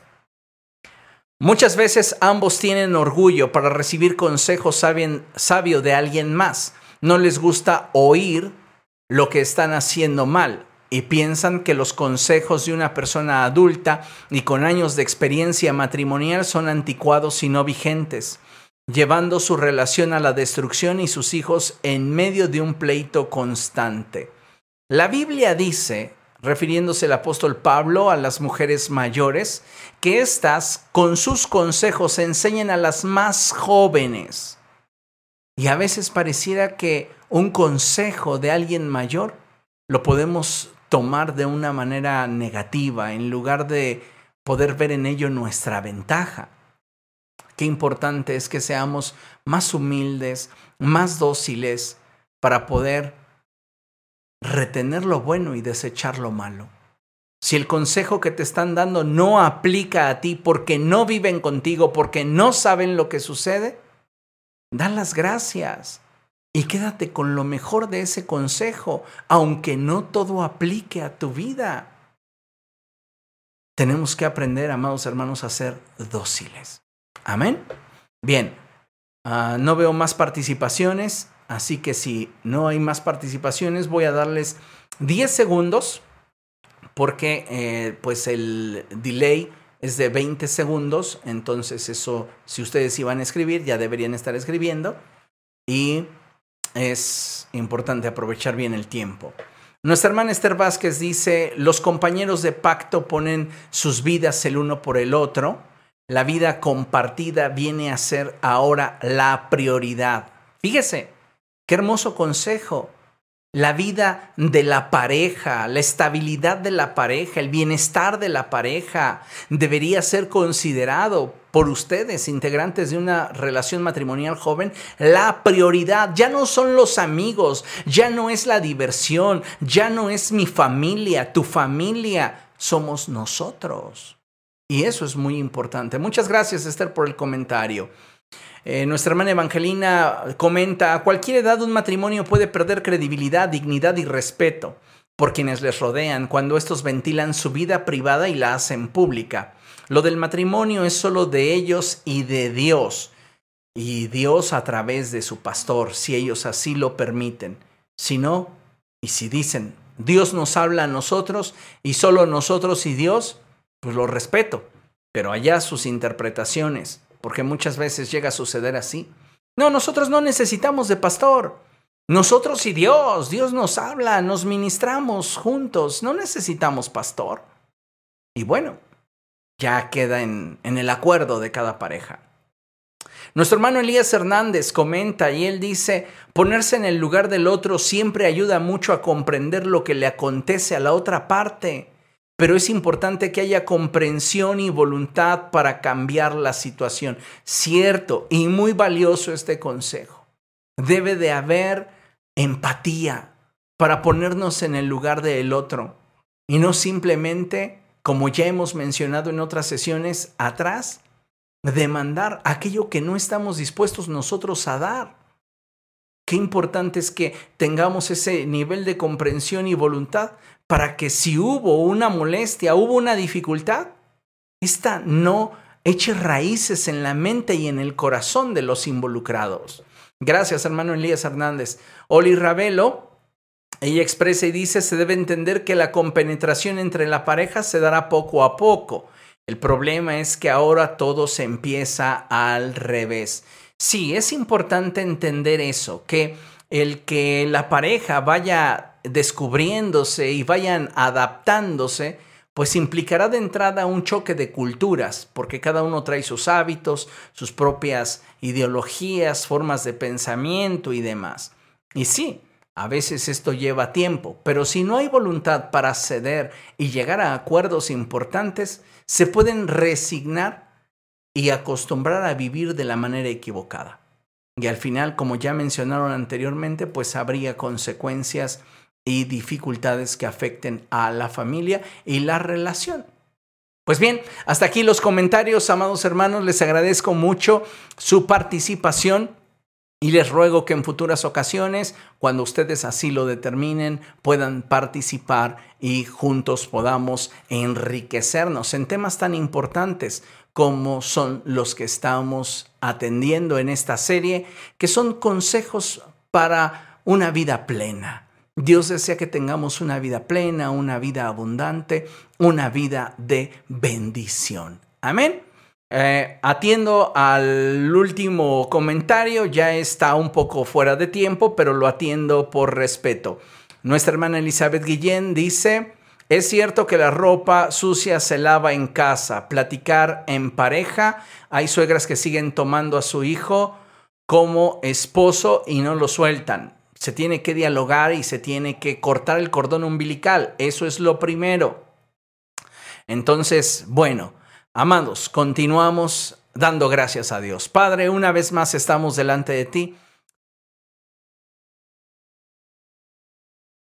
muchas veces ambos tienen orgullo para recibir consejos sabio de alguien más. No les gusta oír lo que están haciendo mal y piensan que los consejos de una persona adulta y con años de experiencia matrimonial son anticuados y no vigentes, llevando su relación a la destrucción y sus hijos en medio de un pleito constante. La Biblia dice, refiriéndose el apóstol Pablo a las mujeres mayores, que éstas con sus consejos enseñan a las más jóvenes. Y a veces pareciera que un consejo de alguien mayor lo podemos tomar de una manera negativa en lugar de poder ver en ello nuestra ventaja. Qué importante es que seamos más humildes, más dóciles para poder retener lo bueno y desechar lo malo. Si el consejo que te están dando no aplica a ti porque no viven contigo, porque no saben lo que sucede, da las gracias y quédate con lo mejor de ese consejo, aunque no todo aplique a tu vida. Tenemos que aprender, amados hermanos, a ser dóciles. Amén. Bien, ah, no veo más participaciones. Así que si no hay más participaciones, voy a darles 10 segundos porque eh, pues el delay es de 20 segundos. Entonces eso, si ustedes iban a escribir, ya deberían estar escribiendo. Y es importante aprovechar bien el tiempo. Nuestra hermana Esther Vázquez dice, los compañeros de pacto ponen sus vidas el uno por el otro. La vida compartida viene a ser ahora la prioridad. Fíjese, Hermoso consejo. La vida de la pareja, la estabilidad de la pareja, el bienestar de la pareja debería ser considerado por ustedes, integrantes de una relación matrimonial joven, la prioridad. Ya no son los amigos, ya no es la diversión, ya no es mi familia, tu familia, somos nosotros. Y eso es muy importante. Muchas gracias, Esther, por el comentario. Eh, nuestra hermana Evangelina comenta, a cualquier edad un matrimonio puede perder credibilidad, dignidad y respeto por quienes les rodean cuando estos ventilan su vida privada y la hacen pública. Lo del matrimonio es solo de ellos y de Dios, y Dios a través de su pastor, si ellos así lo permiten. Si no, y si dicen, Dios nos habla a nosotros y solo nosotros y Dios, pues lo respeto, pero allá sus interpretaciones porque muchas veces llega a suceder así. No, nosotros no necesitamos de pastor. Nosotros y Dios, Dios nos habla, nos ministramos juntos, no necesitamos pastor. Y bueno, ya queda en, en el acuerdo de cada pareja. Nuestro hermano Elías Hernández comenta y él dice, ponerse en el lugar del otro siempre ayuda mucho a comprender lo que le acontece a la otra parte pero es importante que haya comprensión y voluntad para cambiar la situación. Cierto y muy valioso este consejo. Debe de haber empatía para ponernos en el lugar del otro y no simplemente, como ya hemos mencionado en otras sesiones atrás, demandar aquello que no estamos dispuestos nosotros a dar. Qué importante es que tengamos ese nivel de comprensión y voluntad para que si hubo una molestia, hubo una dificultad, esta no eche raíces en la mente y en el corazón de los involucrados. Gracias, hermano Elías Hernández. Oli Ravelo, ella expresa y dice, se debe entender que la compenetración entre la pareja se dará poco a poco. El problema es que ahora todo se empieza al revés. Sí, es importante entender eso, que el que la pareja vaya descubriéndose y vayan adaptándose, pues implicará de entrada un choque de culturas, porque cada uno trae sus hábitos, sus propias ideologías, formas de pensamiento y demás. Y sí, a veces esto lleva tiempo, pero si no hay voluntad para ceder y llegar a acuerdos importantes, se pueden resignar y acostumbrar a vivir de la manera equivocada. Y al final, como ya mencionaron anteriormente, pues habría consecuencias y dificultades que afecten a la familia y la relación. Pues bien, hasta aquí los comentarios, amados hermanos, les agradezco mucho su participación. Y les ruego que en futuras ocasiones, cuando ustedes así lo determinen, puedan participar y juntos podamos enriquecernos en temas tan importantes como son los que estamos atendiendo en esta serie, que son consejos para una vida plena. Dios desea que tengamos una vida plena, una vida abundante, una vida de bendición. Amén. Eh, atiendo al último comentario, ya está un poco fuera de tiempo, pero lo atiendo por respeto. Nuestra hermana Elizabeth Guillén dice, es cierto que la ropa sucia se lava en casa, platicar en pareja, hay suegras que siguen tomando a su hijo como esposo y no lo sueltan. Se tiene que dialogar y se tiene que cortar el cordón umbilical, eso es lo primero. Entonces, bueno, Amados, continuamos dando gracias a Dios. Padre, una vez más estamos delante de ti